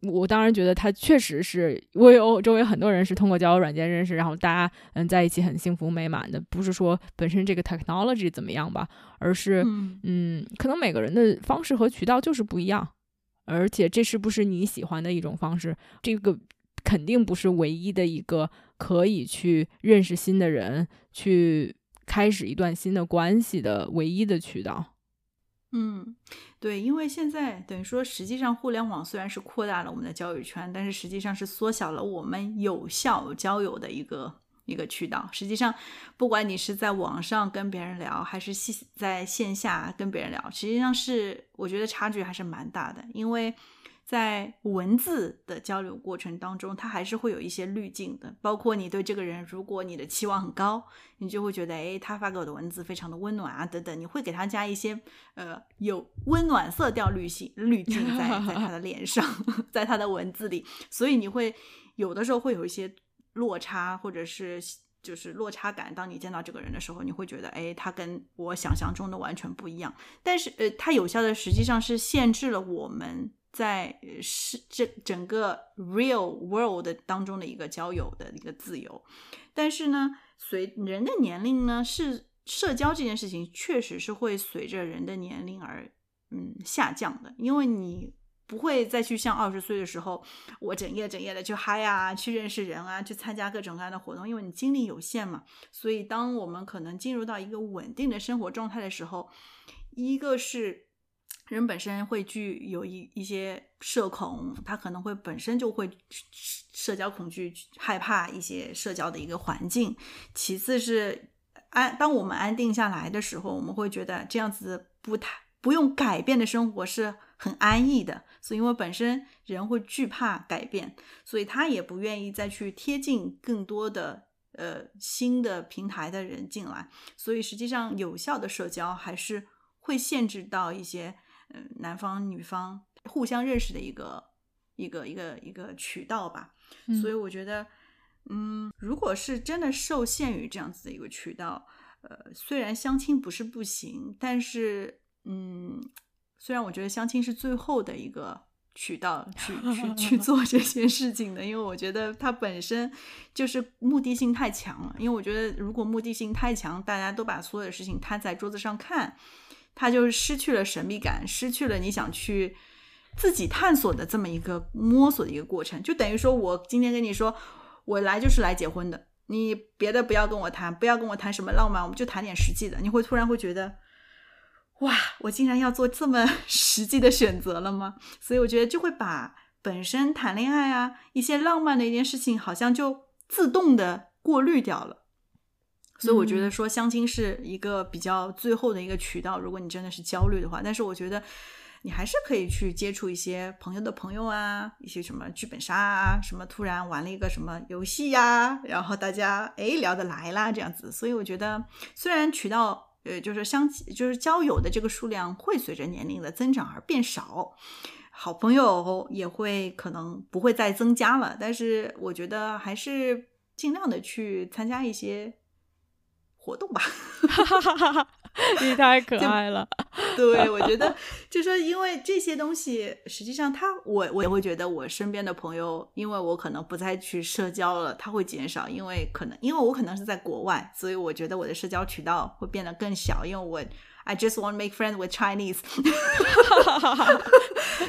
我当然觉得它确实是，我有周围很多人是通过交友软件认识，然后大家嗯在一起很幸福美满的，不是说本身这个 technology 怎么样吧，而是嗯，可能每个人的方式和渠道就是不一样。而且这是不是你喜欢的一种方式？这个肯定不是唯一的一个可以去认识新的人、去开始一段新的关系的唯一的渠道。嗯，对，因为现在等于说，实际上互联网虽然是扩大了我们的交友圈，但是实际上是缩小了我们有效交友的一个。一个渠道，实际上，不管你是在网上跟别人聊，还是线在线下跟别人聊，实际上是我觉得差距还是蛮大的。因为在文字的交流过程当中，它还是会有一些滤镜的。包括你对这个人，如果你的期望很高，你就会觉得，哎，他发给我的文字非常的温暖啊，等等，你会给他加一些呃有温暖色调滤镜滤镜在在他的 脸上，在他的文字里，所以你会有的时候会有一些。落差或者是就是落差感，当你见到这个人的时候，你会觉得，哎，他跟我想象中的完全不一样。但是，呃，它有效的实际上是限制了我们在是这整个 real world 当中的一个交友的一个自由。但是呢，随人的年龄呢，是社交这件事情确实是会随着人的年龄而嗯下降的，因为你。不会再去像二十岁的时候，我整夜整夜的去嗨啊，去认识人啊，去参加各种各样的活动，因为你精力有限嘛。所以，当我们可能进入到一个稳定的生活状态的时候，一个是人本身会具有一一些社恐，他可能会本身就会社交恐惧，害怕一些社交的一个环境。其次是安，当我们安定下来的时候，我们会觉得这样子不太不用改变的生活是很安逸的。所以，因为本身人会惧怕改变，所以他也不愿意再去贴近更多的呃新的平台的人进来。所以，实际上有效的社交还是会限制到一些。嗯，男方女方互相认识的一个一个一个一个渠道吧，所以我觉得，嗯，如果是真的受限于这样子的一个渠道，呃，虽然相亲不是不行，但是，嗯，虽然我觉得相亲是最后的一个渠道去去去做这些事情的，因为我觉得它本身就是目的性太强了，因为我觉得如果目的性太强，大家都把所有的事情摊在桌子上看。它就是失去了神秘感，失去了你想去自己探索的这么一个摸索的一个过程，就等于说我今天跟你说，我来就是来结婚的，你别的不要跟我谈，不要跟我谈什么浪漫，我们就谈点实际的。你会突然会觉得，哇，我竟然要做这么 实际的选择了吗？所以我觉得就会把本身谈恋爱啊一些浪漫的一件事情，好像就自动的过滤掉了。所以我觉得说相亲是一个比较最后的一个渠道。如果你真的是焦虑的话，但是我觉得你还是可以去接触一些朋友的朋友啊，一些什么剧本杀啊，什么突然玩了一个什么游戏呀，然后大家哎聊得来啦这样子。所以我觉得虽然渠道呃就是相就是交友的这个数量会随着年龄的增长而变少，好朋友也会可能不会再增加了，但是我觉得还是尽量的去参加一些。活动吧，你太可 爱了。对，我觉得就说，因为这些东西，实际上他，我我也会觉得，我身边的朋友，因为我可能不再去社交了，他会减少，因为可能，因为我可能是在国外，所以我觉得我的社交渠道会变得更小，因为我 I just want make friends with Chinese。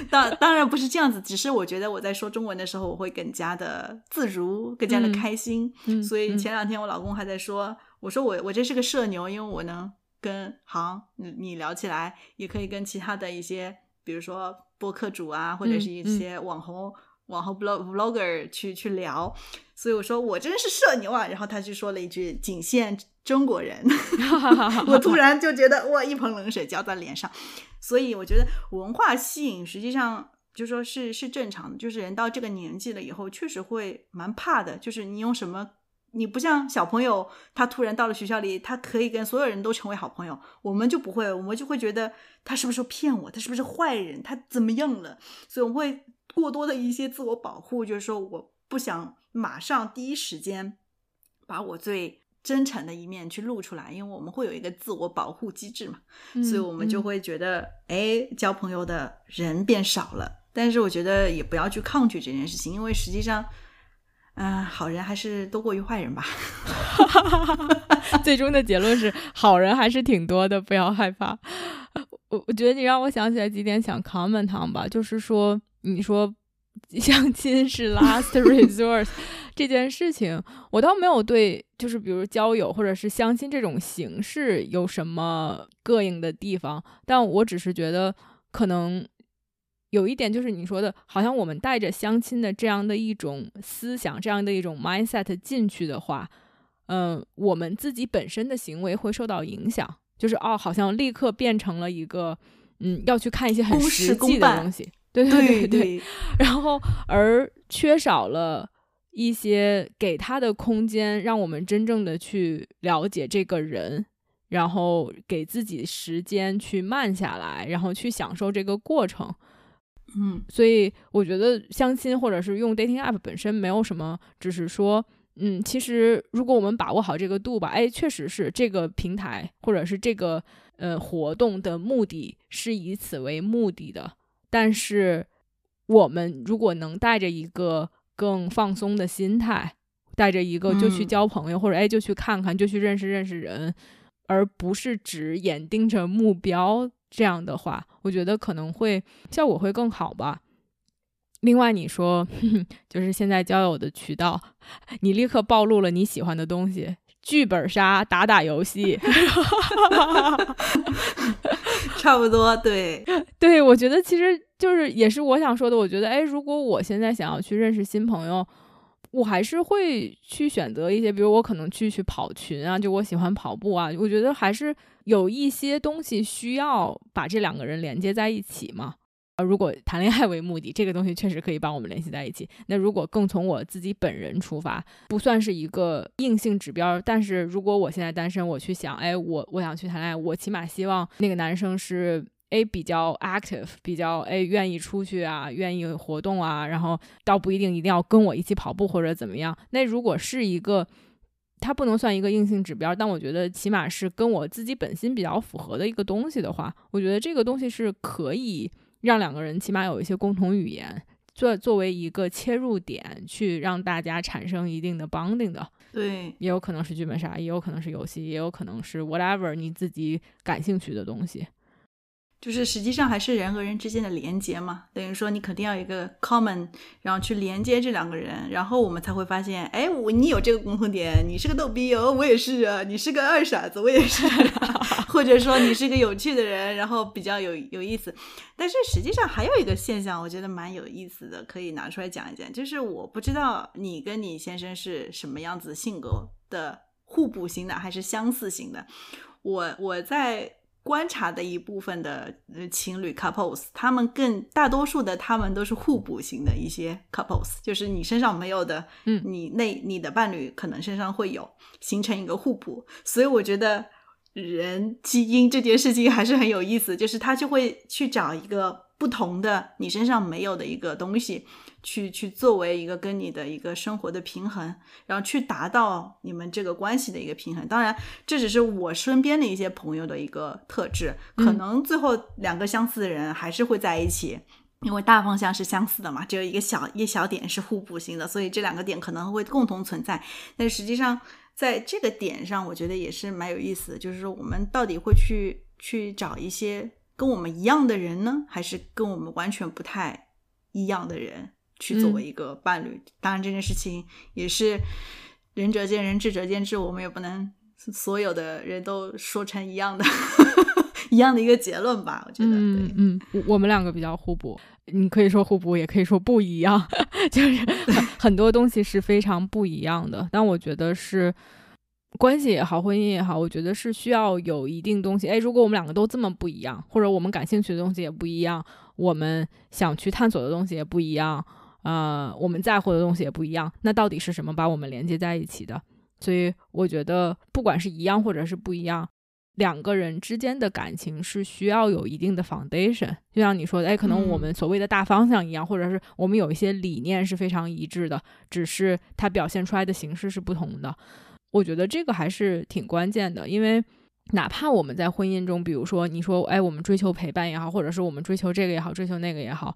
当当然不是这样子，只是我觉得我在说中文的时候，我会更加的自如，更加的开心。所以前两天我老公还在说。我说我我这是个社牛，因为我能跟行你你聊起来，也可以跟其他的一些，比如说播客主啊，或者是一些网红网红 blog vlogger 去去聊，所以我说我真是社牛啊。然后他就说了一句“仅限中国人”，我突然就觉得哇，一盆冷水浇在脸上。所以我觉得文化吸引实际上就说是是正常的，就是人到这个年纪了以后，确实会蛮怕的，就是你用什么。你不像小朋友，他突然到了学校里，他可以跟所有人都成为好朋友。我们就不会，我们就会觉得他是不是骗我，他是不是坏人，他怎么样了？所以我们会过多的一些自我保护，就是说我不想马上第一时间把我最真诚的一面去露出来，因为我们会有一个自我保护机制嘛。所以我们就会觉得，哎，交朋友的人变少了。但是我觉得也不要去抗拒这件事情，因为实际上。嗯，好人还是多过于坏人吧。最终的结论是，好人还是挺多的，不要害怕。我我觉得你让我想起来几点想 comment 吧，就是说，你说相亲是 last resort 这件事情，我倒没有对，就是比如交友或者是相亲这种形式有什么膈应的地方，但我只是觉得可能。有一点就是你说的，好像我们带着相亲的这样的一种思想，这样的一种 mindset 进去的话，嗯，我们自己本身的行为会受到影响。就是哦，好像立刻变成了一个，嗯，要去看一些很实际的东西，对对对对。然后而缺少了一些给他的空间，让我们真正的去了解这个人，然后给自己时间去慢下来，然后去享受这个过程。嗯，所以我觉得相亲或者是用 dating app 本身没有什么，只是说，嗯，其实如果我们把握好这个度吧，哎，确实是这个平台或者是这个呃活动的目的是以此为目的的。但是我们如果能带着一个更放松的心态，带着一个就去交朋友或者哎就去看看就去认识认识人，而不是只眼盯着目标。这样的话，我觉得可能会效果会更好吧。另外，你说 就是现在交友的渠道，你立刻暴露了你喜欢的东西，剧本杀、打打游戏，差不多。对，对我觉得其实就是也是我想说的。我觉得，哎，如果我现在想要去认识新朋友，我还是会去选择一些，比如我可能去去跑群啊，就我喜欢跑步啊。我觉得还是有一些东西需要把这两个人连接在一起嘛。如果谈恋爱为目的，这个东西确实可以帮我们联系在一起。那如果更从我自己本人出发，不算是一个硬性指标。但是如果我现在单身，我去想，哎，我我想去谈恋爱，我起码希望那个男生是 A 比较 active，比较哎愿意出去啊，愿意活动啊，然后倒不一定一定要跟我一起跑步或者怎么样。那如果是一个，它不能算一个硬性指标，但我觉得起码是跟我自己本心比较符合的一个东西的话，我觉得这个东西是可以。让两个人起码有一些共同语言，作作为一个切入点，去让大家产生一定的 bonding 的。对，也有可能是剧本杀，也有可能是游戏，也有可能是 whatever 你自己感兴趣的东西。就是实际上还是人和人之间的连接嘛，等于说你肯定要一个 common，然后去连接这两个人，然后我们才会发现，哎，我你有这个共同点，你是个逗逼哦，我也是啊，你是个二傻子，我也是，或者说你是一个有趣的人，然后比较有有意思。但是实际上还有一个现象，我觉得蛮有意思的，可以拿出来讲一讲，就是我不知道你跟你先生是什么样子性格的，互补型的还是相似型的。我我在。观察的一部分的呃情侣 couples，他们更大多数的他们都是互补型的一些 couples，就是你身上没有的，嗯，你那你的伴侣可能身上会有，形成一个互补。所以我觉得人基因这件事情还是很有意思，就是他就会去找一个不同的你身上没有的一个东西。去去作为一个跟你的一个生活的平衡，然后去达到你们这个关系的一个平衡。当然，这只是我身边的一些朋友的一个特质，可能最后两个相似的人还是会在一起，因为大方向是相似的嘛，只有一个小一小点是互补性的，所以这两个点可能会共同存在。但实际上，在这个点上，我觉得也是蛮有意思的，就是说我们到底会去去找一些跟我们一样的人呢，还是跟我们完全不太一样的人？去作为一个伴侣，当然这件事情也是仁者见仁，智者见智，我们也不能所有的人都说成一样的 一样的一个结论吧。我觉得，嗯嗯，我们两个比较互补，你可以说互补，也可以说不一样，就是很多东西是非常不一样的。但我觉得是关系也好，婚姻也好，我觉得是需要有一定东西。哎，如果我们两个都这么不一样，或者我们感兴趣的东西也不一样，我们想去探索的东西也不一样。呃，我们在乎的东西也不一样，那到底是什么把我们连接在一起的？所以我觉得，不管是一样或者是不一样，两个人之间的感情是需要有一定的 foundation。就像你说的，哎，可能我们所谓的大方向一样，或者是我们有一些理念是非常一致的，只是它表现出来的形式是不同的。我觉得这个还是挺关键的，因为哪怕我们在婚姻中，比如说你说，哎，我们追求陪伴也好，或者是我们追求这个也好，追求那个也好。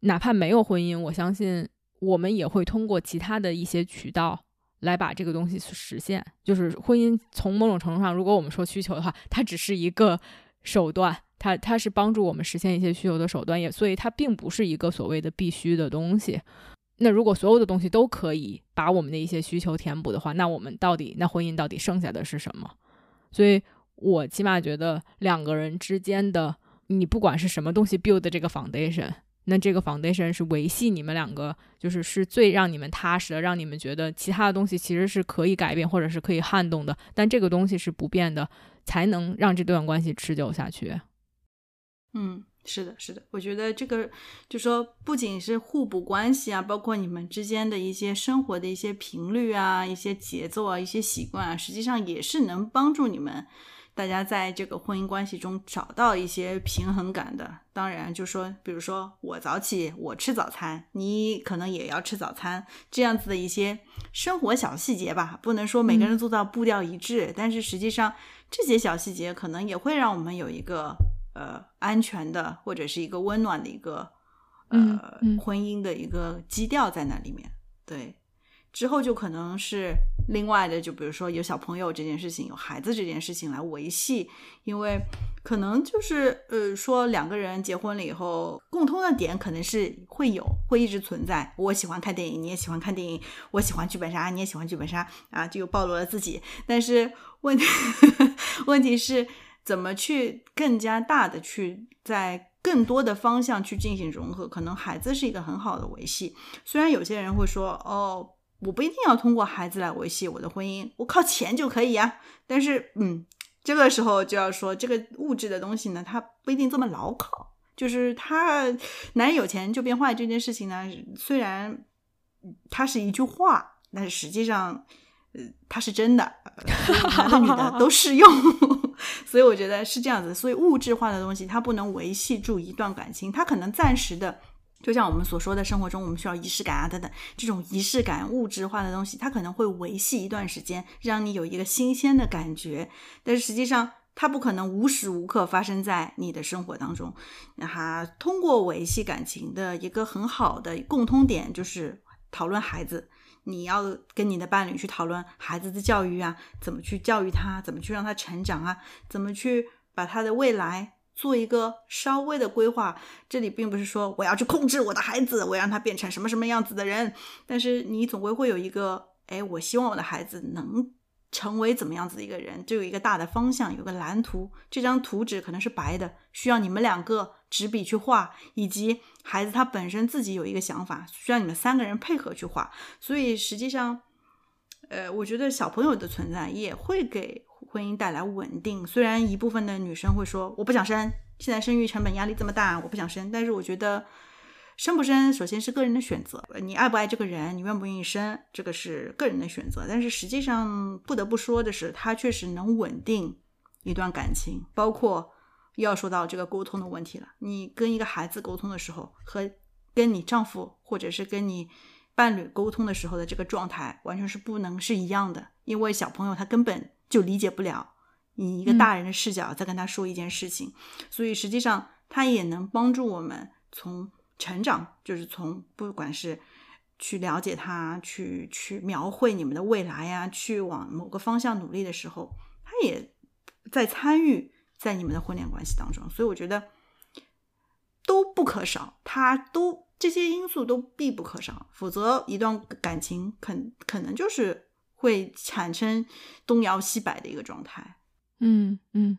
哪怕没有婚姻，我相信我们也会通过其他的一些渠道来把这个东西实现。就是婚姻从某种程度上，如果我们说需求的话，它只是一个手段，它它是帮助我们实现一些需求的手段，也所以它并不是一个所谓的必须的东西。那如果所有的东西都可以把我们的一些需求填补的话，那我们到底那婚姻到底剩下的是什么？所以我起码觉得两个人之间的，你不管是什么东西 build 这个 foundation。那这个 foundation 是维系你们两个，就是是最让你们踏实的，让你们觉得其他的东西其实是可以改变或者是可以撼动的，但这个东西是不变的，才能让这段关系持久下去。嗯，是的，是的，我觉得这个就说不仅是互补关系啊，包括你们之间的一些生活的一些频率啊、一些节奏啊、一些习惯啊，实际上也是能帮助你们。大家在这个婚姻关系中找到一些平衡感的，当然就说，比如说我早起，我吃早餐，你可能也要吃早餐，这样子的一些生活小细节吧，不能说每个人做到步调一致，但是实际上这些小细节可能也会让我们有一个呃安全的或者是一个温暖的一个呃婚姻的一个基调在那里面。对，之后就可能是另外的，就比如说有小朋友这件事情，有孩子这件事情来维系，因为可能就是呃，说两个人结婚了以后，共通的点可能是会有，会一直存在。我喜欢看电影，你也喜欢看电影；我喜欢剧本杀，你也喜欢剧本杀啊，就暴露了自己。但是问题 问题是怎么去更加大的去在更多的方向去进行融合？可能孩子是一个很好的维系。虽然有些人会说，哦。我不一定要通过孩子来维系我的婚姻，我靠钱就可以呀。但是，嗯，这个时候就要说，这个物质的东西呢，它不一定这么牢靠。就是他男人有钱就变坏这件事情呢，虽然它是一句话，但是实际上，呃，它是真的，男的女的都适用。所以我觉得是这样子。所以物质化的东西它不能维系住一段感情，它可能暂时的。就像我们所说的生活中，我们需要仪式感啊等等，这种仪式感、物质化的东西，它可能会维系一段时间，让你有一个新鲜的感觉。但是实际上，它不可能无时无刻发生在你的生活当中。那哈，通过维系感情的一个很好的共通点，就是讨论孩子。你要跟你的伴侣去讨论孩子的教育啊，怎么去教育他，怎么去让他成长啊，怎么去把他的未来。做一个稍微的规划，这里并不是说我要去控制我的孩子，我让他变成什么什么样子的人，但是你总归会有一个，哎，我希望我的孩子能成为怎么样子的一个人，就有一个大的方向，有个蓝图。这张图纸可能是白的，需要你们两个执笔去画，以及孩子他本身自己有一个想法，需要你们三个人配合去画。所以实际上，呃，我觉得小朋友的存在也会给。婚姻带来稳定，虽然一部分的女生会说我不想生，现在生育成本压力这么大，我不想生。但是我觉得生不生，首先是个人的选择，你爱不爱这个人，你愿不愿意生，这个是个人的选择。但是实际上不得不说的是，它确实能稳定一段感情，包括又要说到这个沟通的问题了。你跟一个孩子沟通的时候，和跟你丈夫或者是跟你伴侣沟通的时候的这个状态，完全是不能是一样的，因为小朋友他根本。就理解不了以一个大人的视角在跟他说一件事情，所以实际上他也能帮助我们从成长，就是从不管是去了解他，去去描绘你们的未来呀，去往某个方向努力的时候，他也在参与在你们的婚恋关系当中，所以我觉得都不可少，他都这些因素都必不可少，否则一段感情可可能就是。会产生东摇西摆的一个状态，嗯嗯，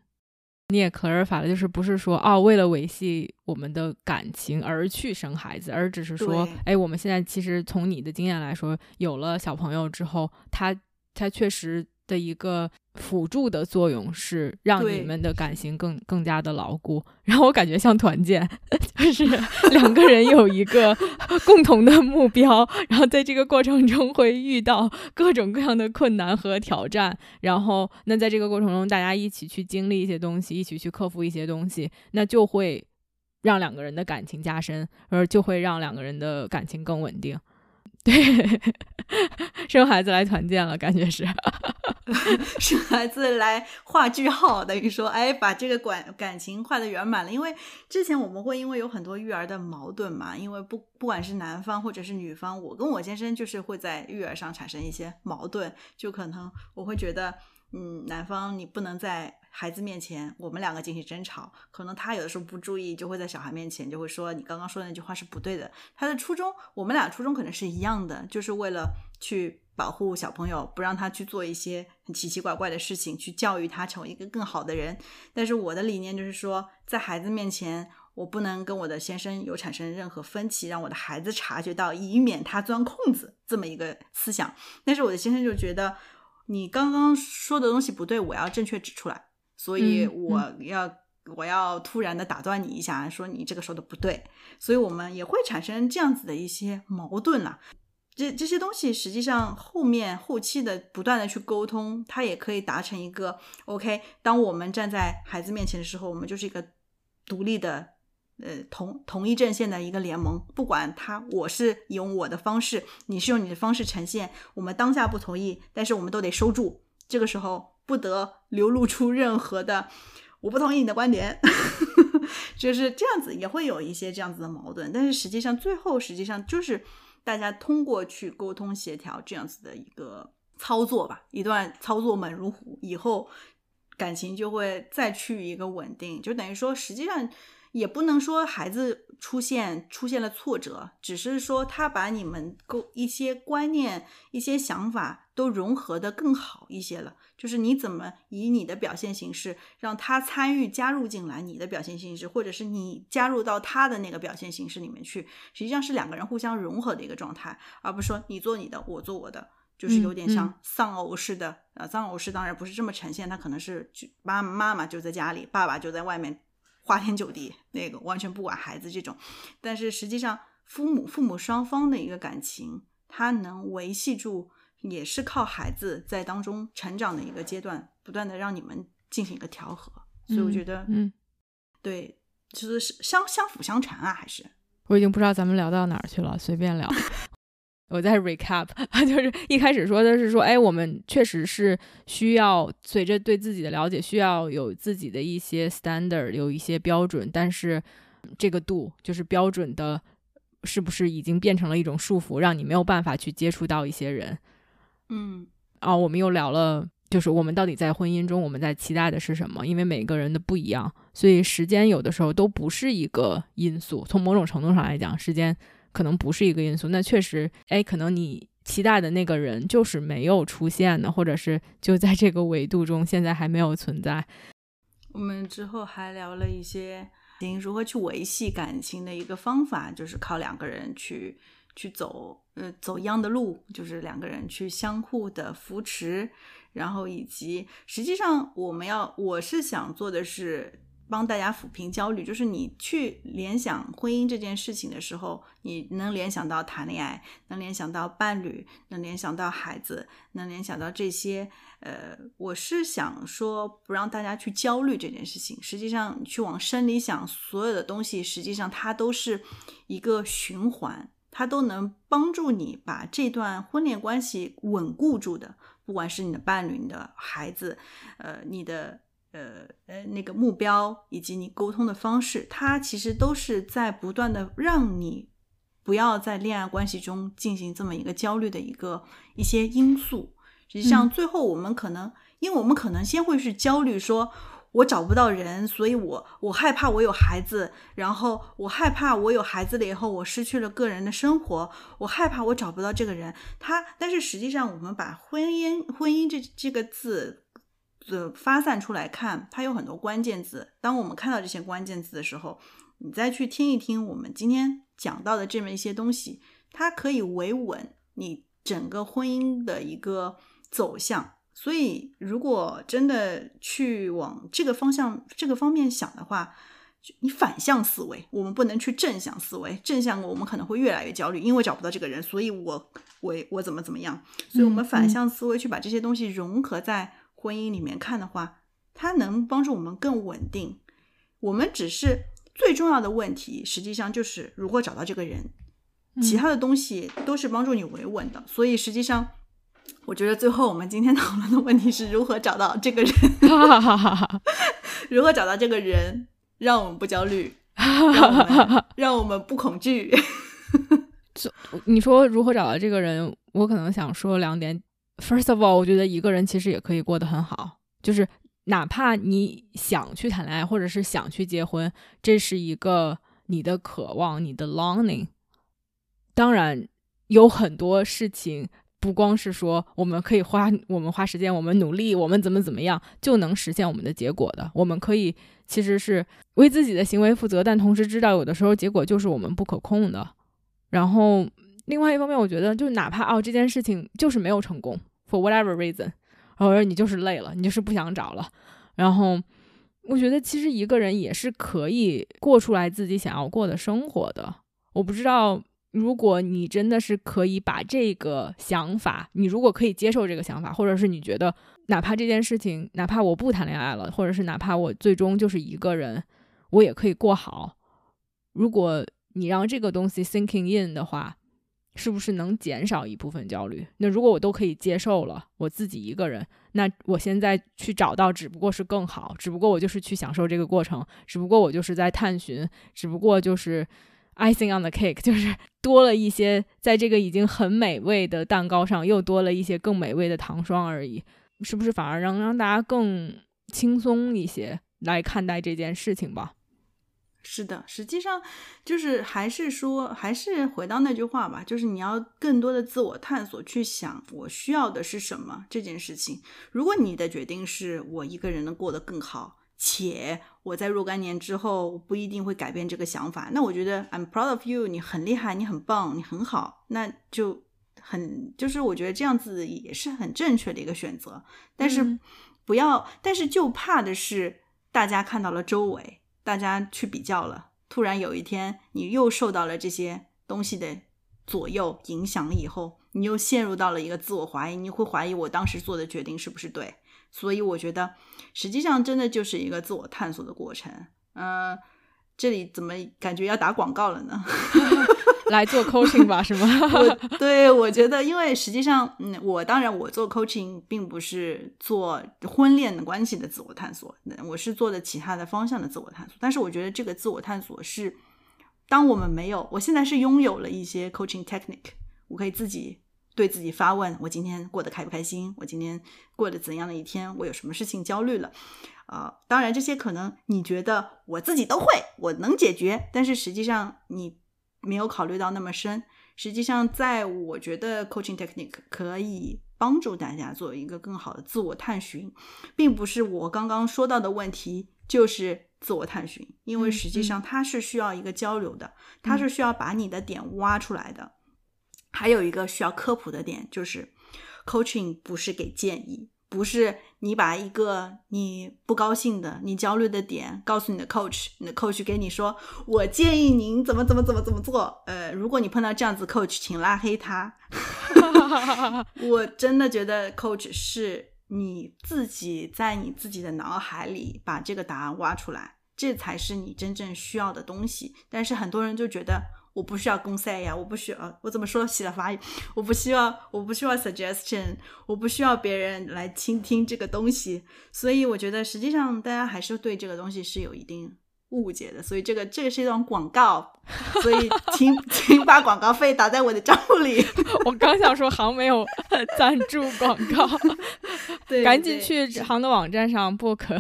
你也可尔法了，就是不是说哦，为了维系我们的感情而去生孩子，而只是说，哎，我们现在其实从你的经验来说，有了小朋友之后，他他确实。的一个辅助的作用是让你们的感情更更加的牢固，然后我感觉像团建，就是两个人有一个 共同的目标，然后在这个过程中会遇到各种各样的困难和挑战，然后那在这个过程中大家一起去经历一些东西，一起去克服一些东西，那就会让两个人的感情加深，而就会让两个人的感情更稳定。对，生孩子来团建了，感觉是。生孩子来画句号，等于说，哎，把这个感感情画的圆满了。因为之前我们会因为有很多育儿的矛盾嘛，因为不不管是男方或者是女方，我跟我先生就是会在育儿上产生一些矛盾，就可能我会觉得，嗯，男方你不能在孩子面前我们两个进行争吵，可能他有的时候不注意，就会在小孩面前就会说你刚刚说的那句话是不对的。他的初衷，我们俩初衷可能是一样的，就是为了去。保护小朋友，不让他去做一些很奇奇怪怪的事情，去教育他成为一个更好的人。但是我的理念就是说，在孩子面前，我不能跟我的先生有产生任何分歧，让我的孩子察觉到，以免他钻空子这么一个思想。但是我的先生就觉得，你刚刚说的东西不对，我要正确指出来，所以我要我要突然的打断你一下，说你这个说的不对。所以我们也会产生这样子的一些矛盾了。这这些东西实际上后面后期的不断的去沟通，它也可以达成一个 OK。当我们站在孩子面前的时候，我们就是一个独立的呃同同一阵线的一个联盟。不管他我是用我的方式，你是用你的方式呈现，我们当下不同意，但是我们都得收住。这个时候不得流露出任何的我不同意你的观点，就是这样子也会有一些这样子的矛盾。但是实际上最后实际上就是。大家通过去沟通协调这样子的一个操作吧，一段操作猛如虎，以后感情就会再去一个稳定，就等于说，实际上也不能说孩子出现出现了挫折，只是说他把你们沟一些观念、一些想法都融合的更好一些了。就是你怎么以你的表现形式让他参与加入进来，你的表现形式，或者是你加入到他的那个表现形式里面去，实际上是两个人互相融合的一个状态，而不是说你做你的，我做我的。就是有点像丧偶式的，呃，丧偶式当然不是这么呈现，他可能是妈妈妈就在家里，爸爸就在外面花天酒地，那个完全不管孩子这种。但是实际上，父母父母双方的一个感情，他能维系住，也是靠孩子在当中成长的一个阶段，不断的让你们进行一个调和。所以我觉得，嗯，对，就是相相辅相成啊，还是。我已经不知道咱们聊到哪儿去了，随便聊。我在 recap，就是一开始说的是说，哎，我们确实是需要随着对自己的了解，需要有自己的一些 standard，有一些标准，但是这个度就是标准的，是不是已经变成了一种束缚，让你没有办法去接触到一些人？嗯，啊，我们又聊了，就是我们到底在婚姻中我们在期待的是什么？因为每个人的不一样，所以时间有的时候都不是一个因素。从某种程度上来讲，时间。可能不是一个因素，那确实，哎，可能你期待的那个人就是没有出现的，或者是就在这个维度中现在还没有存在。我们之后还聊了一些，如何去维系感情的一个方法，就是靠两个人去去走，呃，走一样的路，就是两个人去相互的扶持，然后以及实际上我们要，我是想做的是。帮大家抚平焦虑，就是你去联想婚姻这件事情的时候，你能联想到谈恋爱，能联想到伴侣，能联想到孩子，能联想到这些。呃，我是想说，不让大家去焦虑这件事情。实际上，去往深里想，所有的东西，实际上它都是一个循环，它都能帮助你把这段婚恋关系稳固住的。不管是你的伴侣、你的孩子，呃，你的。呃呃，那个目标以及你沟通的方式，它其实都是在不断的让你不要在恋爱关系中进行这么一个焦虑的一个一些因素。实际上，最后我们可能，因为我们可能先会去焦虑，说我找不到人，所以我我害怕我有孩子，然后我害怕我有孩子了以后我失去了个人的生活，我害怕我找不到这个人。他，但是实际上，我们把婚姻婚姻这这个字。呃，发散出来看，它有很多关键字。当我们看到这些关键字的时候，你再去听一听我们今天讲到的这么一些东西，它可以维稳你整个婚姻的一个走向。所以，如果真的去往这个方向、这个方面想的话，你反向思维，我们不能去正向思维。正向我们可能会越来越焦虑，因为找不到这个人，所以我我我怎么怎么样？所以我们反向思维去把这些东西融合在。婚姻里面看的话，它能帮助我们更稳定。我们只是最重要的问题，实际上就是如何找到这个人，其他的东西都是帮助你维稳的。所以实际上，我觉得最后我们今天讨论的问题是如何找到这个人，如何找到这个人，让我们不焦虑，让我们 让我们不恐惧。你说如何找到这个人，我可能想说两点。First of all，我觉得一个人其实也可以过得很好，就是哪怕你想去谈恋爱，或者是想去结婚，这是一个你的渴望，你的 longing。当然，有很多事情不光是说我们可以花我们花时间，我们努力，我们怎么怎么样就能实现我们的结果的。我们可以其实是为自己的行为负责，但同时知道有的时候结果就是我们不可控的。然后另外一方面，我觉得就哪怕哦这件事情就是没有成功。For whatever reason，或者你就是累了，你就是不想找了。然后我觉得其实一个人也是可以过出来自己想要过的生活的。我不知道，如果你真的是可以把这个想法，你如果可以接受这个想法，或者是你觉得哪怕这件事情，哪怕我不谈恋爱了，或者是哪怕我最终就是一个人，我也可以过好。如果你让这个东西 sinking in 的话。是不是能减少一部分焦虑？那如果我都可以接受了，我自己一个人，那我现在去找到，只不过是更好，只不过我就是去享受这个过程，只不过我就是在探寻，只不过就是 icing on the cake，就是多了一些，在这个已经很美味的蛋糕上又多了一些更美味的糖霜而已，是不是反而让让大家更轻松一些来看待这件事情吧？是的，实际上就是还是说，还是回到那句话吧，就是你要更多的自我探索，去想我需要的是什么这件事情。如果你的决定是我一个人能过得更好，且我在若干年之后不一定会改变这个想法，那我觉得 I'm proud of you，你很厉害，你很棒，你很好，那就很就是我觉得这样子也是很正确的一个选择。但是不要，但是就怕的是大家看到了周围。大家去比较了，突然有一天你又受到了这些东西的左右影响了以后，你又陷入到了一个自我怀疑，你会怀疑我当时做的决定是不是对。所以我觉得，实际上真的就是一个自我探索的过程。嗯，这里怎么感觉要打广告了呢？来做 coaching 吧，是吗？对，我觉得，因为实际上，嗯，我当然我做 coaching 并不是做婚恋的关系的自我探索，我是做的其他的方向的自我探索。但是我觉得这个自我探索是，当我们没有，我现在是拥有了一些 coaching technique，我可以自己对自己发问：我今天过得开不开心？我今天过得怎样的一天？我有什么事情焦虑了？啊，当然这些可能你觉得我自己都会，我能解决，但是实际上你。没有考虑到那么深，实际上，在我觉得 coaching technique 可以帮助大家做一个更好的自我探寻，并不是我刚刚说到的问题就是自我探寻，因为实际上它是需要一个交流的，它是需要把你的点挖出来的。还有一个需要科普的点就是 coaching 不是给建议。不是你把一个你不高兴的、你焦虑的点告诉你的 coach，你的 coach 给你说，我建议您怎么怎么怎么怎么做。呃，如果你碰到这样子 coach，请拉黑他。我真的觉得 coach 是你自己在你自己的脑海里把这个答案挖出来，这才是你真正需要的东西。但是很多人就觉得。我不需要公赛呀，我不需要，我怎么说洗了法语？我不需要，我不需要 suggestion，我不需要别人来倾听这个东西。所以我觉得，实际上大家还是对这个东西是有一定误解的。所以这个这个是一段广告，所以请请把广告费打在我的账户里。我刚想说行没有 赞助广告，对，赶紧去行的网站上 book。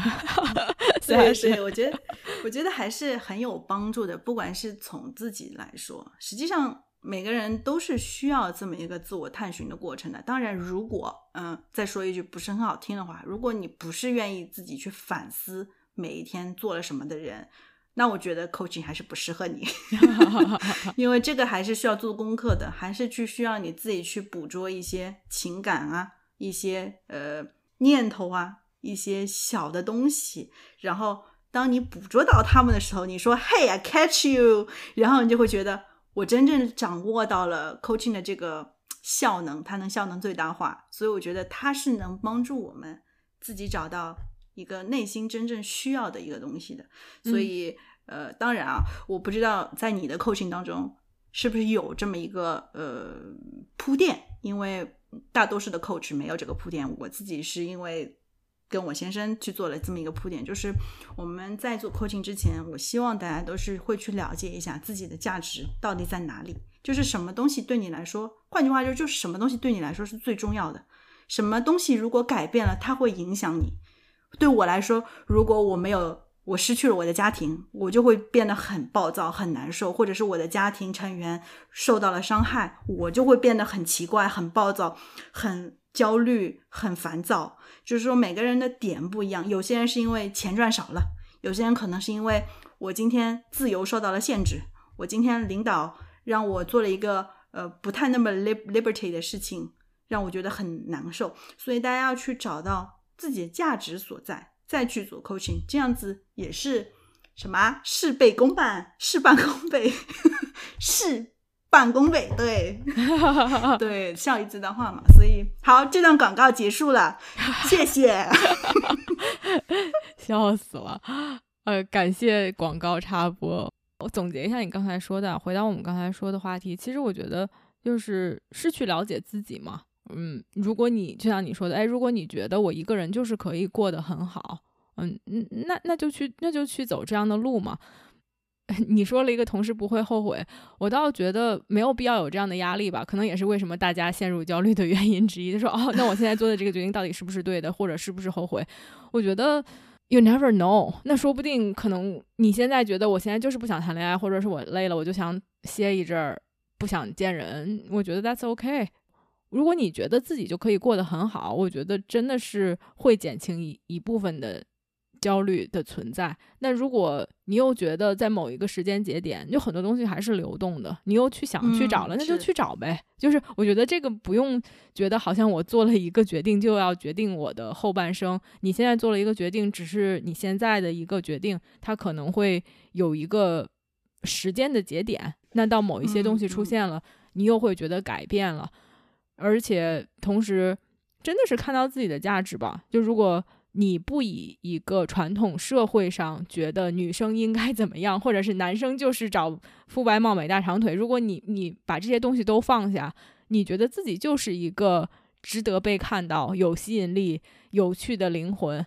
对对，我觉得，我觉得还是很有帮助的。不管是从自己来说，实际上每个人都是需要这么一个自我探寻的过程的。当然，如果嗯，再说一句不是很好听的话，如果你不是愿意自己去反思每一天做了什么的人，那我觉得 coaching 还是不适合你，因为这个还是需要做功课的，还是去需要你自己去捕捉一些情感啊，一些呃念头啊。一些小的东西，然后当你捕捉到他们的时候，你说 “Hey, I catch you”，然后你就会觉得我真正掌握到了 coaching 的这个效能，它能效能最大化。所以我觉得它是能帮助我们自己找到一个内心真正需要的一个东西的。所以，呃，当然啊，我不知道在你的 coaching 当中是不是有这么一个呃铺垫，因为大多数的 coach 没有这个铺垫。我自己是因为。跟我先生去做了这么一个铺垫，就是我们在做 coaching 之前，我希望大家都是会去了解一下自己的价值到底在哪里，就是什么东西对你来说，换句话说，就是什么东西对你来说是最重要的，什么东西如果改变了，它会影响你。对我来说，如果我没有，我失去了我的家庭，我就会变得很暴躁、很难受，或者是我的家庭成员受到了伤害，我就会变得很奇怪、很暴躁、很。焦虑很烦躁，就是说每个人的点不一样。有些人是因为钱赚少了，有些人可能是因为我今天自由受到了限制，我今天领导让我做了一个呃不太那么 liberty 的事情，让我觉得很难受。所以大家要去找到自己的价值所在，再去做 coaching，这样子也是什么事倍功半，事半功倍，事。半功倍，对。对，笑一次的话嘛，所以好，这段广告结束了，谢谢，笑死了，呃，感谢广告插播。我总结一下你刚才说的，回到我们刚才说的话题，其实我觉得就是是去了解自己嘛，嗯，如果你就像你说的，哎，如果你觉得我一个人就是可以过得很好，嗯嗯，那那就去那就去走这样的路嘛。你说了一个同事不会后悔，我倒觉得没有必要有这样的压力吧。可能也是为什么大家陷入焦虑的原因之一。就说哦，那我现在做的这个决定到底是不是对的，或者是不是后悔？我觉得 you never know。那说不定可能你现在觉得我现在就是不想谈恋爱，或者是我累了，我就想歇一阵儿，不想见人。我觉得 that's okay。如果你觉得自己就可以过得很好，我觉得真的是会减轻一一部分的。焦虑的存在，那如果你又觉得在某一个时间节点，就很多东西还是流动的，你又去想去找了，那就去找呗。就是我觉得这个不用觉得好像我做了一个决定就要决定我的后半生。你现在做了一个决定，只是你现在的一个决定，它可能会有一个时间的节点。那到某一些东西出现了，你又会觉得改变了，而且同时真的是看到自己的价值吧。就如果。你不以一个传统社会上觉得女生应该怎么样，或者是男生就是找肤白貌美大长腿。如果你你把这些东西都放下，你觉得自己就是一个值得被看到、有吸引力、有趣的灵魂，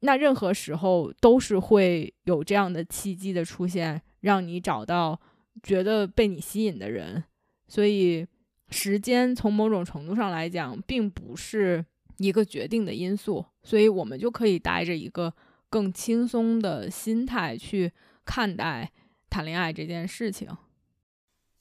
那任何时候都是会有这样的契机的出现，让你找到觉得被你吸引的人。所以，时间从某种程度上来讲，并不是。一个决定的因素，所以我们就可以带着一个更轻松的心态去看待谈恋爱这件事情。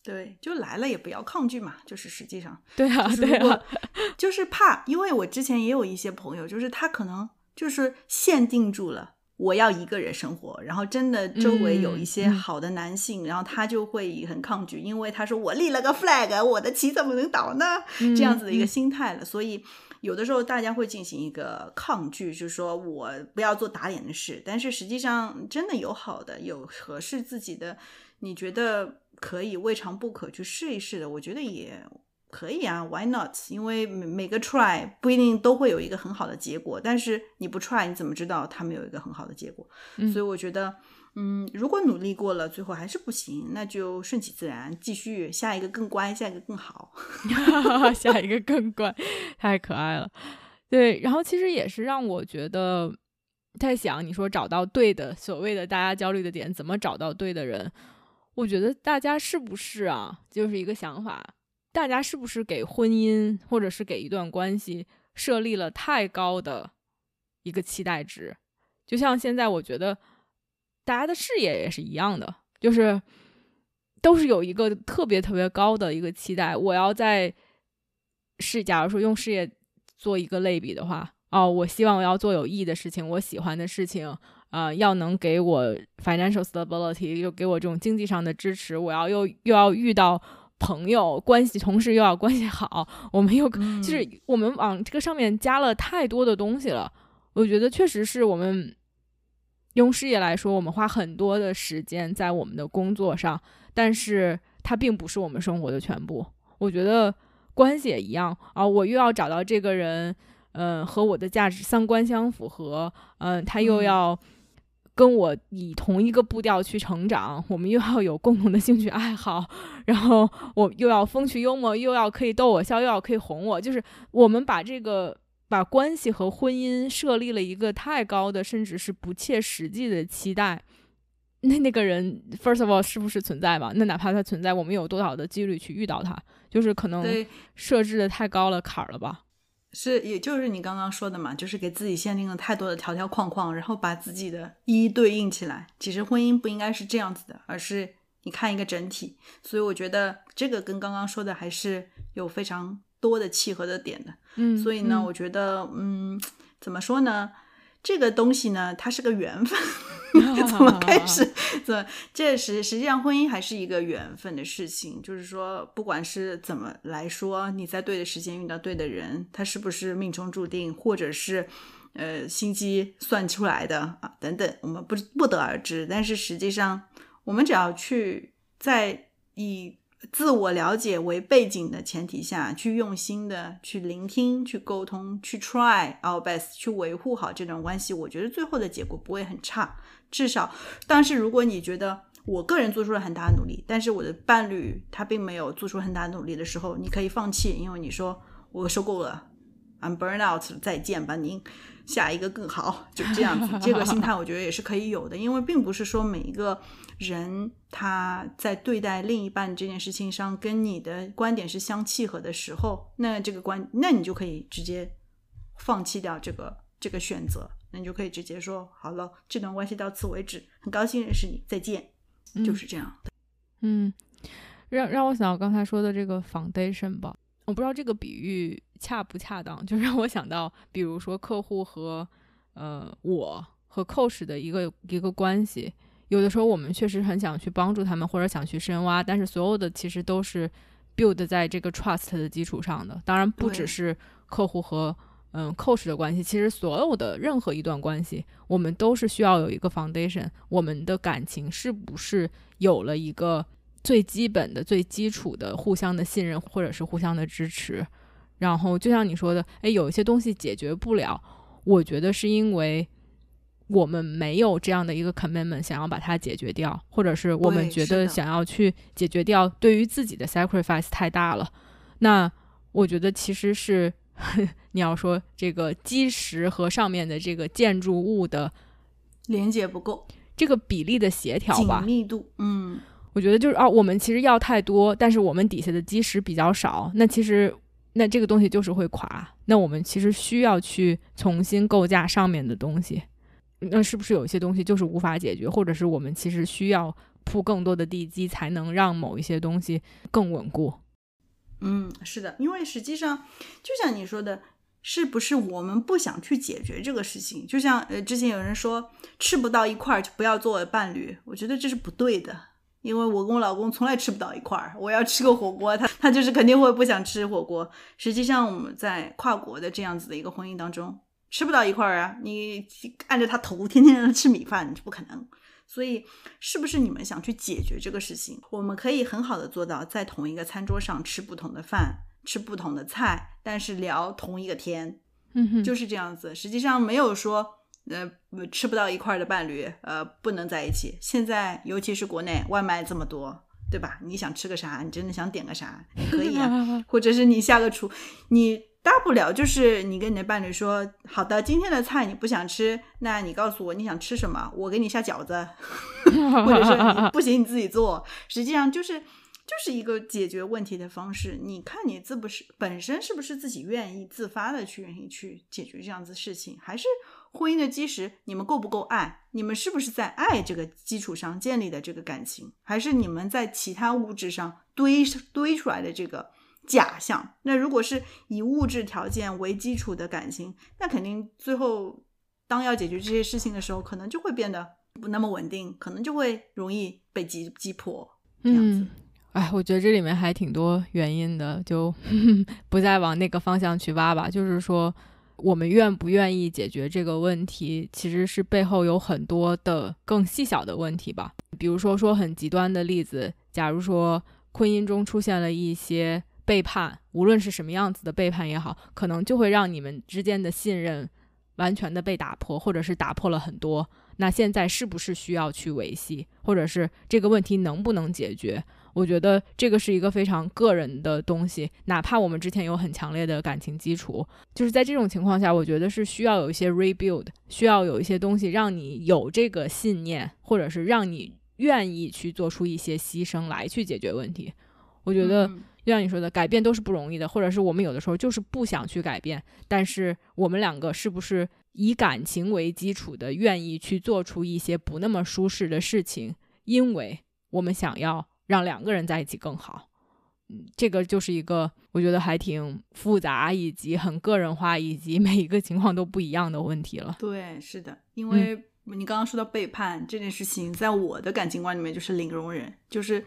对，就来了也不要抗拒嘛，就是实际上，对啊，对啊，就是怕，因为我之前也有一些朋友，就是他可能就是限定住了。我要一个人生活，然后真的周围有一些好的男性，然后他就会很抗拒，因为他说我立了个 flag，我的旗怎么能倒呢？这样子的一个心态了。所以有的时候大家会进行一个抗拒，就是说我不要做打脸的事。但是实际上真的有好的，有合适自己的，你觉得可以未尝不可去试一试的，我觉得也。可以啊，Why not？因为每每个 try 不一定都会有一个很好的结果，但是你不 try，你怎么知道他们有一个很好的结果？所以我觉得，嗯，如果努力过了，最后还是不行，那就顺其自然，继续下一个更乖，下一个更好，下一个更乖，太可爱了。对，然后其实也是让我觉得在想，你说找到对的，所谓的大家焦虑的点，怎么找到对的人？我觉得大家是不是啊，就是一个想法。大家是不是给婚姻或者是给一段关系设立了太高的一个期待值？就像现在，我觉得大家的事业也是一样的，就是都是有一个特别特别高的一个期待。我要在是，假如说用事业做一个类比的话，哦，我希望我要做有意义的事情，我喜欢的事情，啊，要能给我 financial stability，又给我这种经济上的支持。我要又又要遇到。朋友关系，同时又要关系好，我们又就是我们往这个上面加了太多的东西了。我觉得确实是我们用事业来说，我们花很多的时间在我们的工作上，但是它并不是我们生活的全部。我觉得关系也一样啊，我又要找到这个人，嗯，和我的价值三观相符合，嗯，他又要。跟我以同一个步调去成长，我们又要有共同的兴趣爱好，然后我又要风趣幽默，又要可以逗我笑，又要可以哄我，就是我们把这个把关系和婚姻设立了一个太高的，甚至是不切实际的期待。那那个人，first of all，是不是存在吧？那哪怕他存在，我们有多少的几率去遇到他？就是可能设置的太高了坎儿了吧？是，也就是你刚刚说的嘛，就是给自己限定了太多的条条框框，然后把自己的一一对应起来。其实婚姻不应该是这样子的，而是你看一个整体。所以我觉得这个跟刚刚说的还是有非常多的契合的点的。嗯，所以呢，我觉得，嗯，怎么说呢？这个东西呢，它是个缘分。怎么开始？这这实实际上婚姻还是一个缘分的事情。就是说，不管是怎么来说，你在对的时间遇到对的人，他是不是命中注定，或者是呃心机算出来的啊？等等，我们不不得而知。但是实际上，我们只要去在以。自我了解为背景的前提下去用心的去聆听、去沟通、去 try our best 去维护好这段关系，我觉得最后的结果不会很差。至少，但是如果你觉得我个人做出了很大努力，但是我的伴侣他并没有做出很大努力的时候，你可以放弃，因为你说我受够了，I'm burn out，再见吧您，下一个更好，就这样子。这个心态我觉得也是可以有的，因为并不是说每一个人他在对待另一半这件事情上跟你的观点是相契合的时候，那这个观，那你就可以直接放弃掉这个这个选择，那你就可以直接说好了，这段关系到此为止，很高兴认识你，再见，就是这样的。嗯，让让我想到刚才说的这个 foundation 吧，我不知道这个比喻。恰不恰当，就让我想到，比如说客户和呃我和 coach 的一个一个关系。有的时候我们确实很想去帮助他们，或者想去深挖，但是所有的其实都是 build 在这个 trust 的基础上的。当然，不只是客户和嗯 coach 的关系，其实所有的任何一段关系，我们都是需要有一个 foundation。我们的感情是不是有了一个最基本的、最基础的互相的信任，或者是互相的支持？然后就像你说的，哎，有一些东西解决不了，我觉得是因为我们没有这样的一个 commitment，想要把它解决掉，或者是我们觉得想要去解决掉，对于自己的 sacrifice 太大了。那我觉得其实是 你要说这个基石和上面的这个建筑物的连接不够，这个比例的协调吧，紧密度，嗯，我觉得就是啊，我们其实要太多，但是我们底下的基石比较少，那其实。那这个东西就是会垮，那我们其实需要去重新构架上面的东西。那是不是有一些东西就是无法解决，或者是我们其实需要铺更多的地基，才能让某一些东西更稳固？嗯，是的，因为实际上就像你说的，是不是我们不想去解决这个事情？就像呃，之前有人说吃不到一块儿就不要做伴侣，我觉得这是不对的。因为我跟我老公从来吃不到一块儿，我要吃个火锅，他他就是肯定会不想吃火锅。实际上我们在跨国的这样子的一个婚姻当中，吃不到一块儿啊，你按着他头天天让他吃米饭，这不可能。所以是不是你们想去解决这个事情？我们可以很好的做到在同一个餐桌上吃不同的饭，吃不同的菜，但是聊同一个天，嗯哼，就是这样子。实际上没有说。呃，吃不到一块的伴侣，呃，不能在一起。现在尤其是国内外卖这么多，对吧？你想吃个啥？你真的想点个啥？可以啊，或者是你下个厨，你大不了就是你跟你的伴侣说，好的，今天的菜你不想吃，那你告诉我你想吃什么，我给你下饺子，或者是不行你自己做。实际上就是就是一个解决问题的方式。你看你自不是本身是不是自己愿意自发的去愿意去解决这样子事情，还是？婚姻的基石，你们够不够爱？你们是不是在爱这个基础上建立的这个感情，还是你们在其他物质上堆堆出来的这个假象？那如果是以物质条件为基础的感情，那肯定最后当要解决这些事情的时候，可能就会变得不那么稳定，可能就会容易被击击破。这样子，哎，我觉得这里面还挺多原因的，就 不再往那个方向去挖吧。就是说。我们愿不愿意解决这个问题，其实是背后有很多的更细小的问题吧。比如说，说很极端的例子，假如说婚姻中出现了一些背叛，无论是什么样子的背叛也好，可能就会让你们之间的信任完全的被打破，或者是打破了很多。那现在是不是需要去维系，或者是这个问题能不能解决？我觉得这个是一个非常个人的东西，哪怕我们之前有很强烈的感情基础，就是在这种情况下，我觉得是需要有一些 rebuild，需要有一些东西让你有这个信念，或者是让你愿意去做出一些牺牲来去解决问题。我觉得就像你说的，改变都是不容易的，或者是我们有的时候就是不想去改变，但是我们两个是不是以感情为基础的，愿意去做出一些不那么舒适的事情，因为我们想要。让两个人在一起更好，嗯，这个就是一个我觉得还挺复杂，以及很个人化，以及每一个情况都不一样的问题了。对，是的，因为你刚刚说到背叛这件事情，在我的感情观里面就是零容忍，就是。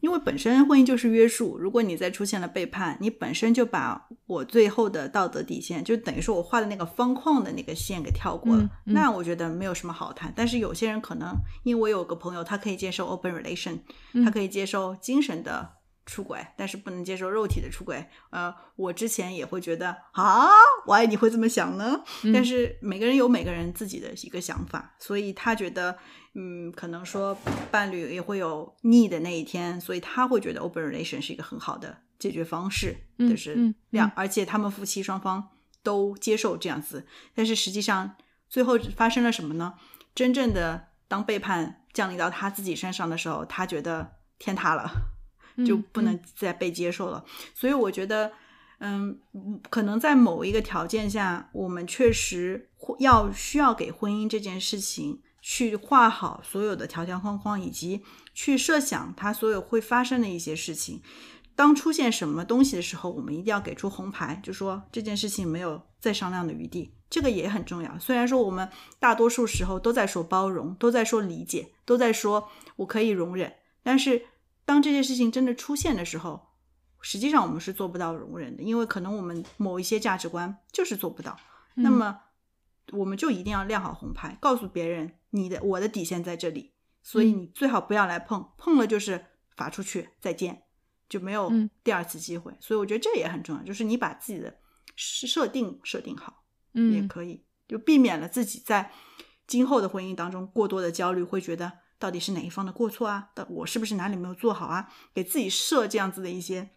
因为本身婚姻就是约束，如果你再出现了背叛，你本身就把我最后的道德底线，就等于说我画的那个方框的那个线给跳过了，那我觉得没有什么好谈。但是有些人可能，因为我有个朋友，他可以接受 open relation，他可以接受精神的。出轨，但是不能接受肉体的出轨。呃，我之前也会觉得啊，我爱你会这么想呢。但是每个人有每个人自己的一个想法，所以他觉得，嗯，可能说伴侣也会有腻的那一天，所以他会觉得 open relation 是一个很好的解决方式，就是两，而且他们夫妻双方。都接受这样子，但是实际上最后发生了什么呢？真正的当背叛降临到他自己身上的时候，他觉得天塌了，就不能再被接受了。所以我觉得，嗯，可能在某一个条件下，我们确实要需要给婚姻这件事情去画好所有的条条框框，以及去设想它所有会发生的一些事情。当出现什么东西的时候，我们一定要给出红牌，就说这件事情没有再商量的余地，这个也很重要。虽然说我们大多数时候都在说包容，都在说理解，都在说我可以容忍，但是当这件事情真的出现的时候，实际上我们是做不到容忍的，因为可能我们某一些价值观就是做不到。那么我们就一定要亮好红牌，告诉别人你的我的底线在这里，所以你最好不要来碰，碰了就是罚出去，再见。就没有第二次机会，所以我觉得这也很重要，就是你把自己的设定设定好，嗯，也可以，就避免了自己在今后的婚姻当中过多的焦虑，会觉得到底是哪一方的过错啊？的我是不是哪里没有做好啊？给自己设这样子的一些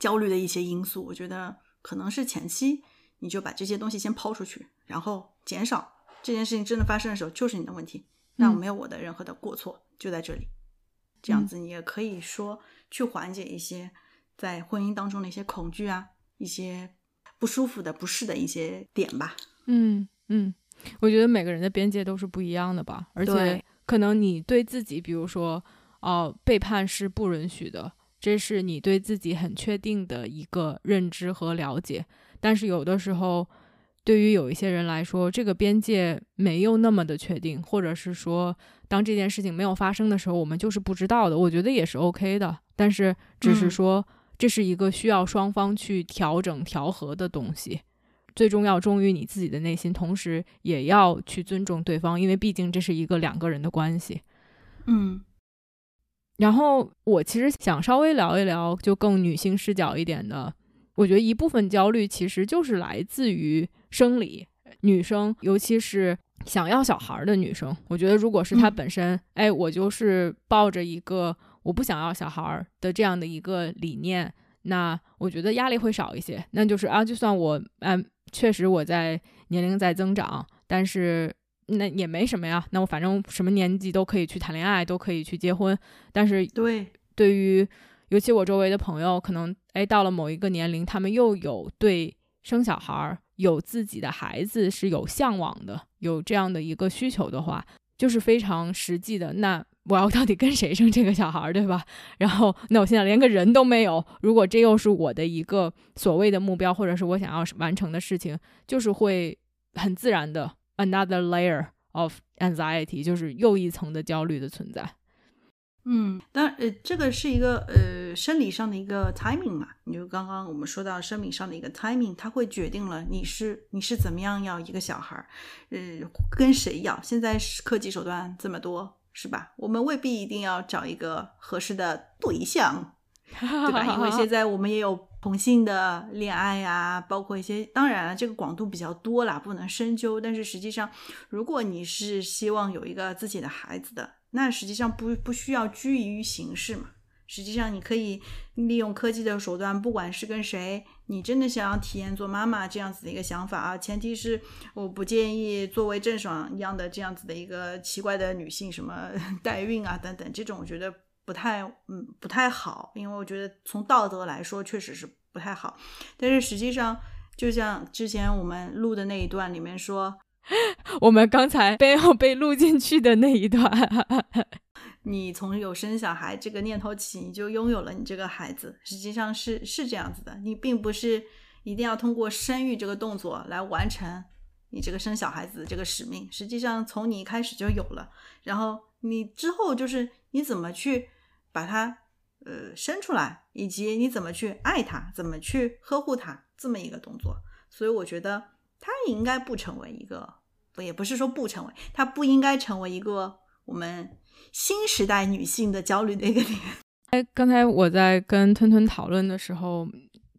焦虑的一些因素，我觉得可能是前期你就把这些东西先抛出去，然后减少这件事情真的发生的时候就是你的问题，那我没有我的任何的过错，就在这里，这样子你也可以说。去缓解一些在婚姻当中的一些恐惧啊，一些不舒服的、不适的一些点吧。嗯嗯，我觉得每个人的边界都是不一样的吧，而且可能你对自己，比如说，哦，背叛是不允许的，这是你对自己很确定的一个认知和了解。但是有的时候，对于有一些人来说，这个边界没有那么的确定，或者是说，当这件事情没有发生的时候，我们就是不知道的。我觉得也是 OK 的。但是，只是说这是一个需要双方去调整调和的东西，最重要忠于你自己的内心，同时也要去尊重对方，因为毕竟这是一个两个人的关系。嗯。然后我其实想稍微聊一聊，就更女性视角一点的，我觉得一部分焦虑其实就是来自于生理，女生尤其是想要小孩的女生，我觉得如果是她本身，哎，我就是抱着一个。我不想要小孩儿的这样的一个理念，那我觉得压力会少一些。那就是啊，就算我嗯，确实我在年龄在增长，但是那也没什么呀。那我反正什么年纪都可以去谈恋爱，都可以去结婚。但是对，对于尤其我周围的朋友，可能哎到了某一个年龄，他们又有对生小孩儿、有自己的孩子是有向往的，有这样的一个需求的话，就是非常实际的那。我要到底跟谁生这个小孩儿，对吧？然后，那我现在连个人都没有。如果这又是我的一个所谓的目标，或者是我想要完成的事情，就是会很自然的 another layer of anxiety，就是又一层的焦虑的存在。嗯，当，呃，这个是一个呃生理上的一个 timing 嘛。你就刚刚我们说到生理上的一个 timing，它会决定了你是你是怎么样要一个小孩儿，呃，跟谁要。现在是科技手段这么多。是吧？我们未必一定要找一个合适的对象，对吧？因为现在我们也有同性的恋爱呀，包括一些，当然了，这个广度比较多啦，不能深究。但是实际上，如果你是希望有一个自己的孩子的，那实际上不不需要拘泥于形式嘛。实际上，你可以利用科技的手段，不管是跟谁，你真的想要体验做妈妈这样子的一个想法啊，前提是我不建议作为郑爽一样的这样子的一个奇怪的女性，什么 代孕啊等等，这种我觉得不太嗯不太好，因为我觉得从道德来说确实是不太好。但是实际上，就像之前我们录的那一段里面说，我们刚才没有被录进去的那一段。你从有生小孩这个念头起，你就拥有了你这个孩子，实际上是是这样子的。你并不是一定要通过生育这个动作来完成你这个生小孩子的这个使命。实际上从你一开始就有了，然后你之后就是你怎么去把它呃生出来，以及你怎么去爱他，怎么去呵护他这么一个动作。所以我觉得他应该不成为一个，不也不是说不成为，他不应该成为一个我们。新时代女性的焦虑的一个点。哎，刚才我在跟吞吞讨论的时候，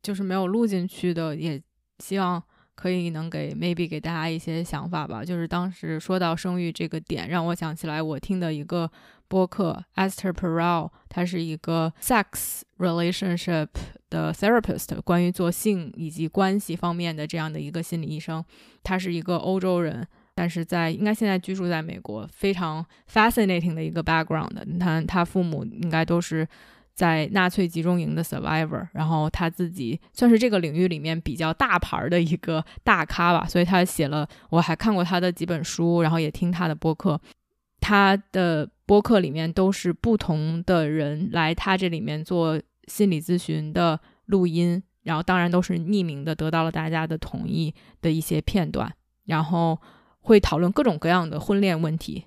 就是没有录进去的，也希望可以能给 maybe 给大家一些想法吧。就是当时说到生育这个点，让我想起来我听的一个播客 Esther Perel，他是一个 sex relationship 的 therapist，关于做性以及关系方面的这样的一个心理医生。他是一个欧洲人，但是在应该现在居住在美国，非常 fascinating 的一个 background。他他父母应该都是。在纳粹集中营的 survivor，然后他自己算是这个领域里面比较大牌的一个大咖吧，所以他写了，我还看过他的几本书，然后也听他的播客。他的播客里面都是不同的人来他这里面做心理咨询的录音，然后当然都是匿名的，得到了大家的同意的一些片段，然后会讨论各种各样的婚恋问题。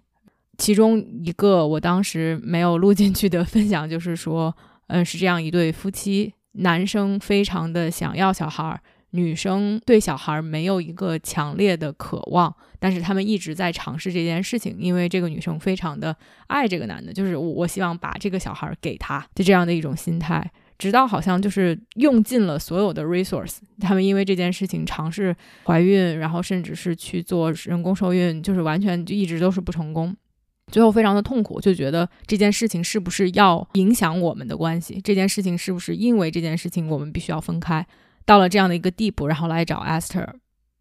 其中一个我当时没有录进去的分享，就是说，嗯，是这样一对夫妻，男生非常的想要小孩，女生对小孩没有一个强烈的渴望，但是他们一直在尝试这件事情，因为这个女生非常的爱这个男的，就是我我希望把这个小孩给他，就这样的一种心态，直到好像就是用尽了所有的 resource，他们因为这件事情尝试怀孕，然后甚至是去做人工受孕，就是完全就一直都是不成功。最后非常的痛苦，就觉得这件事情是不是要影响我们的关系？这件事情是不是因为这件事情我们必须要分开？到了这样的一个地步，然后来找 Esther，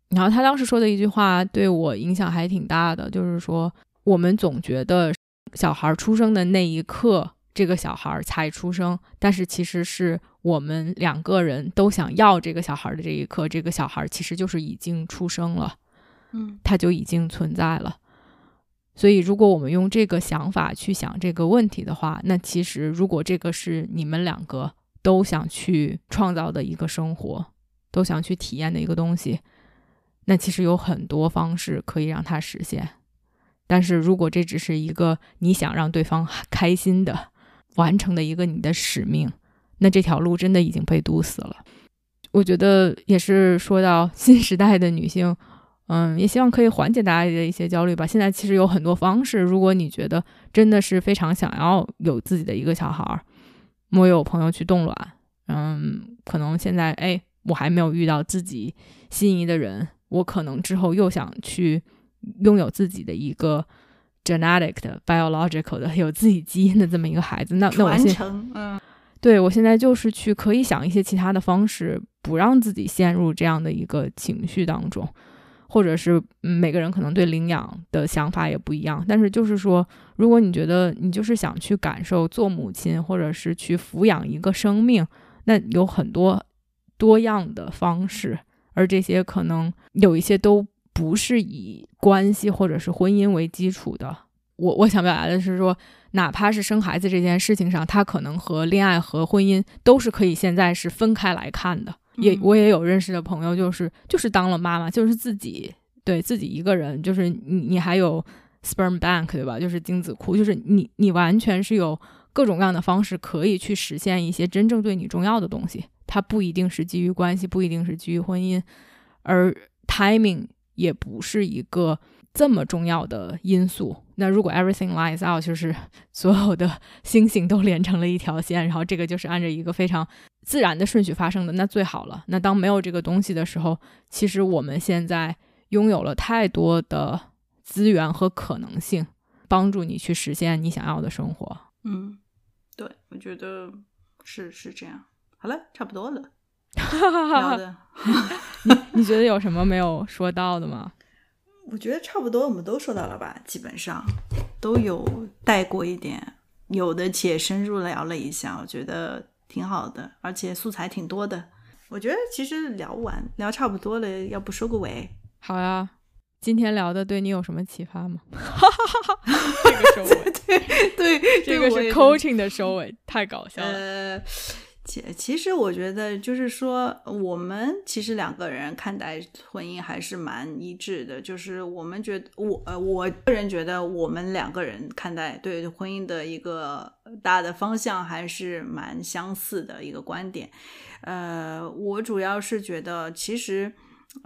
然后他当时说的一句话对我影响还挺大的，就是说我们总觉得小孩出生的那一刻，这个小孩才出生，但是其实是我们两个人都想要这个小孩的这一刻，这个小孩其实就是已经出生了，嗯，他就已经存在了。所以，如果我们用这个想法去想这个问题的话，那其实如果这个是你们两个都想去创造的一个生活，都想去体验的一个东西，那其实有很多方式可以让它实现。但是如果这只是一个你想让对方开心的完成的一个你的使命，那这条路真的已经被堵死了。我觉得也是说到新时代的女性。嗯，也希望可以缓解大家的一些焦虑吧。现在其实有很多方式，如果你觉得真的是非常想要有自己的一个小孩儿，我有朋友去冻卵，嗯，可能现在哎，我还没有遇到自己心仪的人，我可能之后又想去拥有自己的一个 genetic 的 biological 的有自己基因的这么一个孩子，那那我现嗯，对我现在就是去可以想一些其他的方式，不让自己陷入这样的一个情绪当中。或者是每个人可能对领养的想法也不一样，但是就是说，如果你觉得你就是想去感受做母亲，或者是去抚养一个生命，那有很多多样的方式，而这些可能有一些都不是以关系或者是婚姻为基础的。我我想表达的是说，哪怕是生孩子这件事情上，它可能和恋爱和婚姻都是可以现在是分开来看的。也我也有认识的朋友，就是就是当了妈妈，就是自己对自己一个人，就是你你还有 sperm bank 对吧？就是精子库，就是你你完全是有各种各样的方式可以去实现一些真正对你重要的东西。它不一定是基于关系，不一定是基于婚姻，而 timing 也不是一个这么重要的因素。那如果 everything lines out，就是所有的星星都连成了一条线，然后这个就是按照一个非常。自然的顺序发生的那最好了。那当没有这个东西的时候，其实我们现在拥有了太多的资源和可能性，帮助你去实现你想要的生活。嗯，对，我觉得是是这样。好了，差不多了。聊的，你你觉得有什么没有说到的吗？我觉得差不多，我们都说到了吧，基本上都有带过一点，有的且深入聊了一下。我觉得。挺好的，而且素材挺多的。我觉得其实聊完聊差不多了，要不收个尾？好呀，今天聊的对你有什么启发吗？这个收尾，对对，这个是 coaching 的收尾，太搞笑了。其其实我觉得，就是说，我们其实两个人看待婚姻还是蛮一致的。就是我们觉得，我呃，我个人觉得，我们两个人看待对婚姻的一个大的方向还是蛮相似的一个观点。呃，我主要是觉得，其实，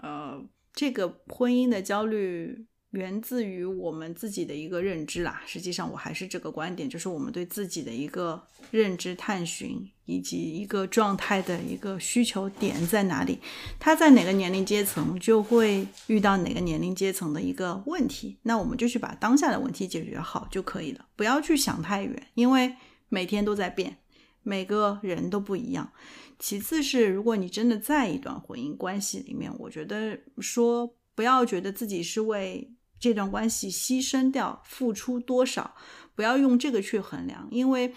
呃，这个婚姻的焦虑源自于我们自己的一个认知啦。实际上，我还是这个观点，就是我们对自己的一个认知探寻，以及一个状态的一个需求点在哪里，他在哪个年龄阶层就会遇到哪个年龄阶层的一个问题，那我们就去把当下的问题解决好就可以了，不要去想太远，因为每天都在变，每个人都不一样。其次是，如果你真的在一段婚姻关系里面，我觉得说不要觉得自己是为这段关系牺牲掉、付出多少，不要用这个去衡量，因为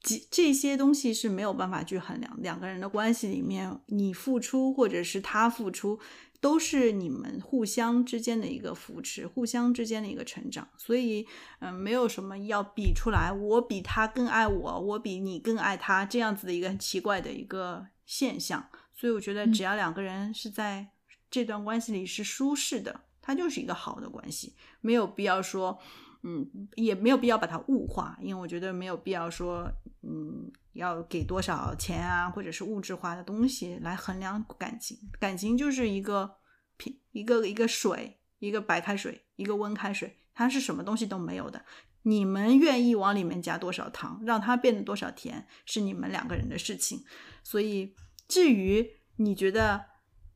这这些东西是没有办法去衡量。两个人的关系里面，你付出或者是他付出，都是你们互相之间的一个扶持，互相之间的一个成长。所以，嗯，没有什么要比出来，我比他更爱我，我比你更爱他这样子的一个很奇怪的一个现象。所以，我觉得只要两个人是在这段关系里是舒适的。它就是一个好的关系，没有必要说，嗯，也没有必要把它物化，因为我觉得没有必要说，嗯，要给多少钱啊，或者是物质化的东西来衡量感情。感情就是一个平一个一个水，一个白开水，一个温开水，它是什么东西都没有的。你们愿意往里面加多少糖，让它变得多少甜，是你们两个人的事情。所以，至于你觉得。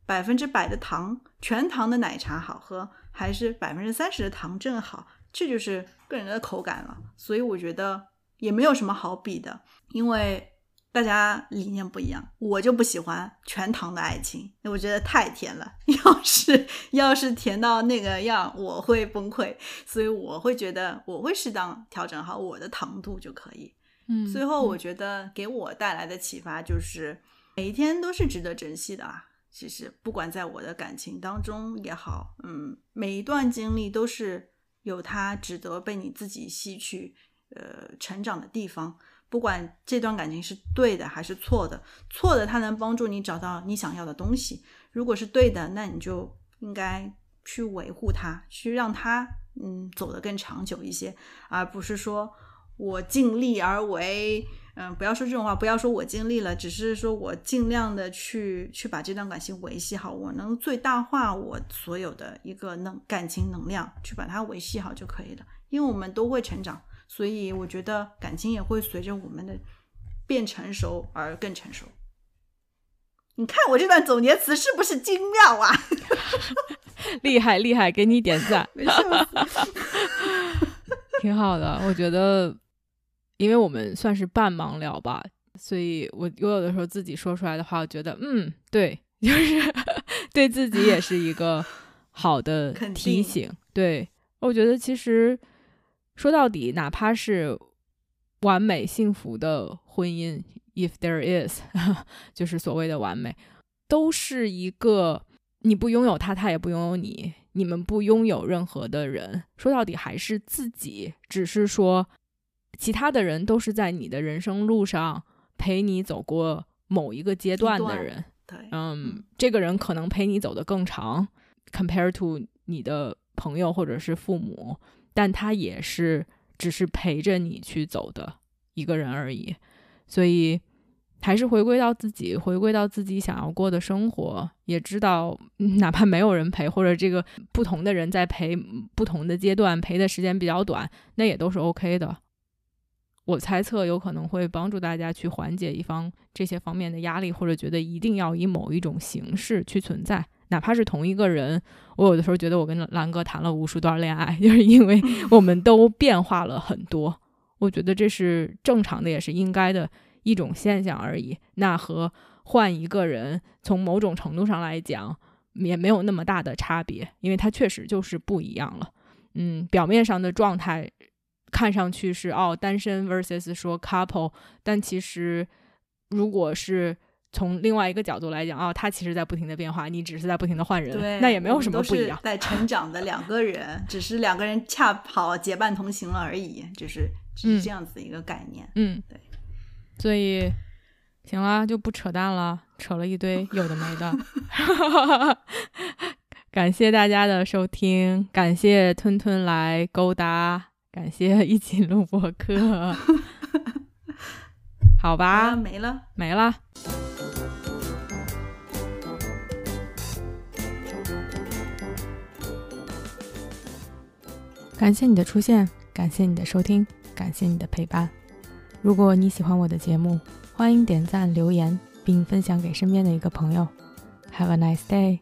百分之百的糖，全糖的奶茶好喝，还是百分之三十的糖正好？这就是个人的口感了。所以我觉得也没有什么好比的，因为大家理念不一样。我就不喜欢全糖的爱情，我觉得太甜了。要是要是甜到那个样，我会崩溃。所以我会觉得，我会适当调整好我的糖度就可以。嗯，最后我觉得给我带来的启发就是，每一天都是值得珍惜的啊。其实，不管在我的感情当中也好，嗯，每一段经历都是有它值得被你自己吸取、呃，成长的地方。不管这段感情是对的还是错的，错的它能帮助你找到你想要的东西；如果是对的，那你就应该去维护它，去让它嗯走得更长久一些，而不是说我尽力而为。嗯，不要说这种话，不要说我尽力了，只是说我尽量的去去把这段感情维系好，我能最大化我所有的一个能感情能量，去把它维系好就可以了。因为我们都会成长，所以我觉得感情也会随着我们的变成熟而更成熟。你看我这段总结词是不是精妙啊？厉害厉害，给你点赞，没 事挺好的，我觉得。因为我们算是半盲聊吧，所以我我有的时候自己说出来的话，我觉得嗯，对，就是对自己也是一个好的提醒。对，我觉得其实说到底，哪怕是完美幸福的婚姻，if there is，就是所谓的完美，都是一个你不拥有他，他也不拥有你，你们不拥有任何的人。说到底还是自己，只是说。其他的人都是在你的人生路上陪你走过某一个阶段的人，对，嗯，这个人可能陪你走得更长，compare to 你的朋友或者是父母，但他也是只是陪着你去走的一个人而已，所以还是回归到自己，回归到自己想要过的生活，也知道哪怕没有人陪，或者这个不同的人在陪不同的阶段，陪的时间比较短，那也都是 OK 的。我猜测有可能会帮助大家去缓解一方这些方面的压力，或者觉得一定要以某一种形式去存在，哪怕是同一个人。我有的时候觉得我跟兰哥谈了无数段恋爱，就是因为我们都变化了很多。我觉得这是正常的，也是应该的一种现象而已。那和换一个人，从某种程度上来讲，也没有那么大的差别，因为他确实就是不一样了。嗯，表面上的状态。看上去是哦单身 versus 说 couple，但其实如果是从另外一个角度来讲，哦，他其实在不停的变化，你只是在不停的换人，那也没有什么不一样。在成长的两个人，只是两个人恰好结伴同行了而已，就是是这样子的一个概念。嗯，对。所以行了，就不扯淡了，扯了一堆有的没的。感谢大家的收听，感谢吞吞来勾搭。感谢一起录播课，好吧，没了，没了。感谢你的出现，感谢你的收听，感谢你的陪伴。如果你喜欢我的节目，欢迎点赞、留言，并分享给身边的一个朋友。Have a nice day.